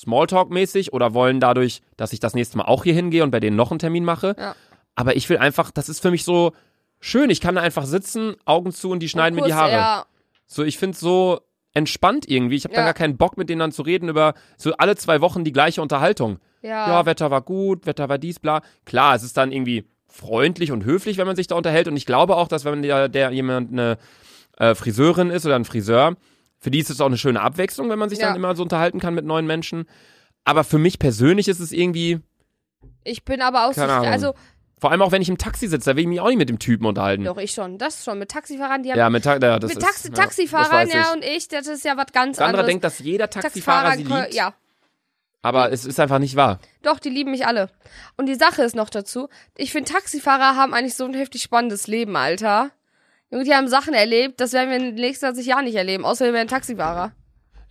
Smalltalk-mäßig oder wollen dadurch, dass ich das nächste Mal auch hier hingehe und bei denen noch einen Termin mache. Ja. Aber ich will einfach, das ist für mich so schön. Ich kann da einfach sitzen, Augen zu und die schneiden mir die Kuss, Haare. Ja, So, ich find's so entspannt irgendwie. Ich habe dann Ja. gar keinen Bock, mit denen dann zu reden über so alle zwei Wochen die gleiche Unterhaltung. ja. Ja, Wetter war gut, Wetter war dies, bla. Klar, es ist dann irgendwie freundlich und höflich, wenn man sich da unterhält. Und ich glaube auch, dass wenn der, der jemand eine äh, Friseurin ist oder ein Friseur, für die ist es auch eine schöne Abwechslung, wenn man sich Ja. dann immer so unterhalten kann mit neuen Menschen. Aber für mich persönlich ist es irgendwie, Ich bin aber auch so, also vor allem auch wenn ich im Taxi sitze, da will ich mich auch nicht mit dem Typen unterhalten. doch ich schon, das schon mit Taxifahrern, die haben Ja, mit, Ta ja, mit ist, Taxi ja, Taxifahrern, ja ich. und ich, das ist ja was ganz andere anderes. denkt, dass jeder Taxifahrer sie können- liebt, ja, aber es ist einfach nicht wahr. doch, die lieben mich alle. Und die Sache ist noch dazu, ich finde Taxifahrer haben eigentlich so ein heftig spannendes Leben, Alter. Junge, die haben Sachen erlebt, das werden wir in den nächsten 20 Jahren nicht erleben, außer wir werden Taxifahrer.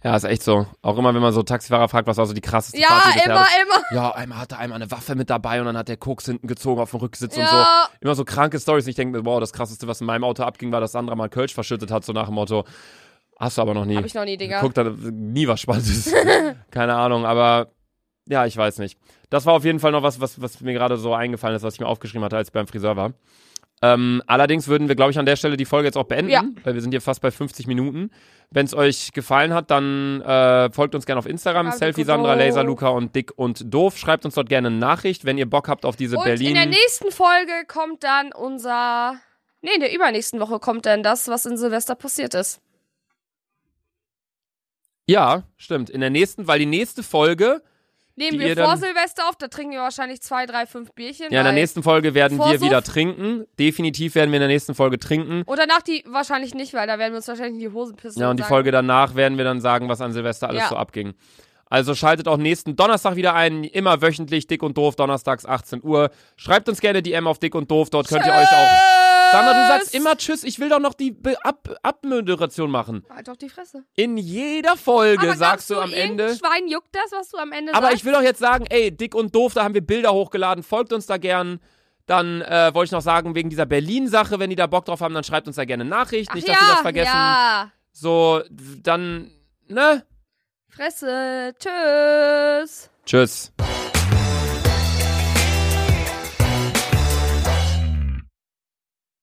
Ja, ist echt so. Auch immer, wenn man so Taxifahrer fragt, was war so die krasseste Ja, Fahrt jedes immer, Jahres. immer. Ja, einmal hatte einmal eine Waffe mit dabei und dann hat der Koks hinten gezogen auf dem Rücksitz und Ja. so. Immer so kranke Stories. Ich denke mir, wow, das krasseste, was in meinem Auto abging, war, dass das andere mal Kölsch verschüttet hat, so nach dem Motto. Hast du aber noch nie. Hab ich noch nie, Digga. Guck, da nie was Spannendes. [laughs] Keine Ahnung, aber ja, ich weiß nicht. Das war auf jeden Fall noch was, was, was mir gerade so eingefallen ist, was ich mir aufgeschrieben hatte, als ich beim Friseur war. Ähm, allerdings würden wir, glaube ich, an der Stelle die Folge jetzt auch beenden, Ja. weil wir sind hier fast bei 50 Minuten. Wenn es euch gefallen hat, dann äh, folgt uns gerne auf Instagram, Ja, Selfie Sandra. Laser Luca und Dick und Doof. Schreibt uns dort gerne eine Nachricht, wenn ihr Bock habt auf diese Und Berlin. in der nächsten Folge kommt dann unser. Nee, in der übernächsten Woche kommt dann das, was in Silvester passiert ist. ja, stimmt. In der nächsten, weil die nächste Folge, Nehmen wir vor Silvester auf, da trinken wir wahrscheinlich zwei, drei, fünf Bierchen. ja, in der nächsten Folge werden wir Vorsuff? wieder trinken. Definitiv werden wir in der nächsten Folge trinken. Oder nach die, wahrscheinlich nicht, weil da werden wir uns wahrscheinlich in die Hosen pissen. Ja, und die sagen, Folge danach werden wir dann sagen, was an Silvester alles Ja. so abging. Also schaltet auch nächsten Donnerstag wieder ein, immer wöchentlich, dick und doof, donnerstags 18 Uhr. Schreibt uns gerne DM auf dick und doof, dort könnt ihr euch auch. Sandra, du sagst immer Tschüss, ich will doch noch die Be Ab Abmoderation machen. Halt doch die Fresse. In jeder Folge Aber sagst du am Ende. Schwein juckt das, was du am Ende Aber sagst? ich will doch jetzt sagen, ey, dick und doof, da haben wir Bilder hochgeladen, folgt uns da gern. Dann äh, wollte ich noch sagen, wegen dieser Berlin-Sache, wenn die da Bock drauf haben, dann schreibt uns da gerne eine Nachricht. Ach Nicht, ja, dass wir das vergessen. Ja. So, dann, ne? Fresse. Tschüss. Tschüss.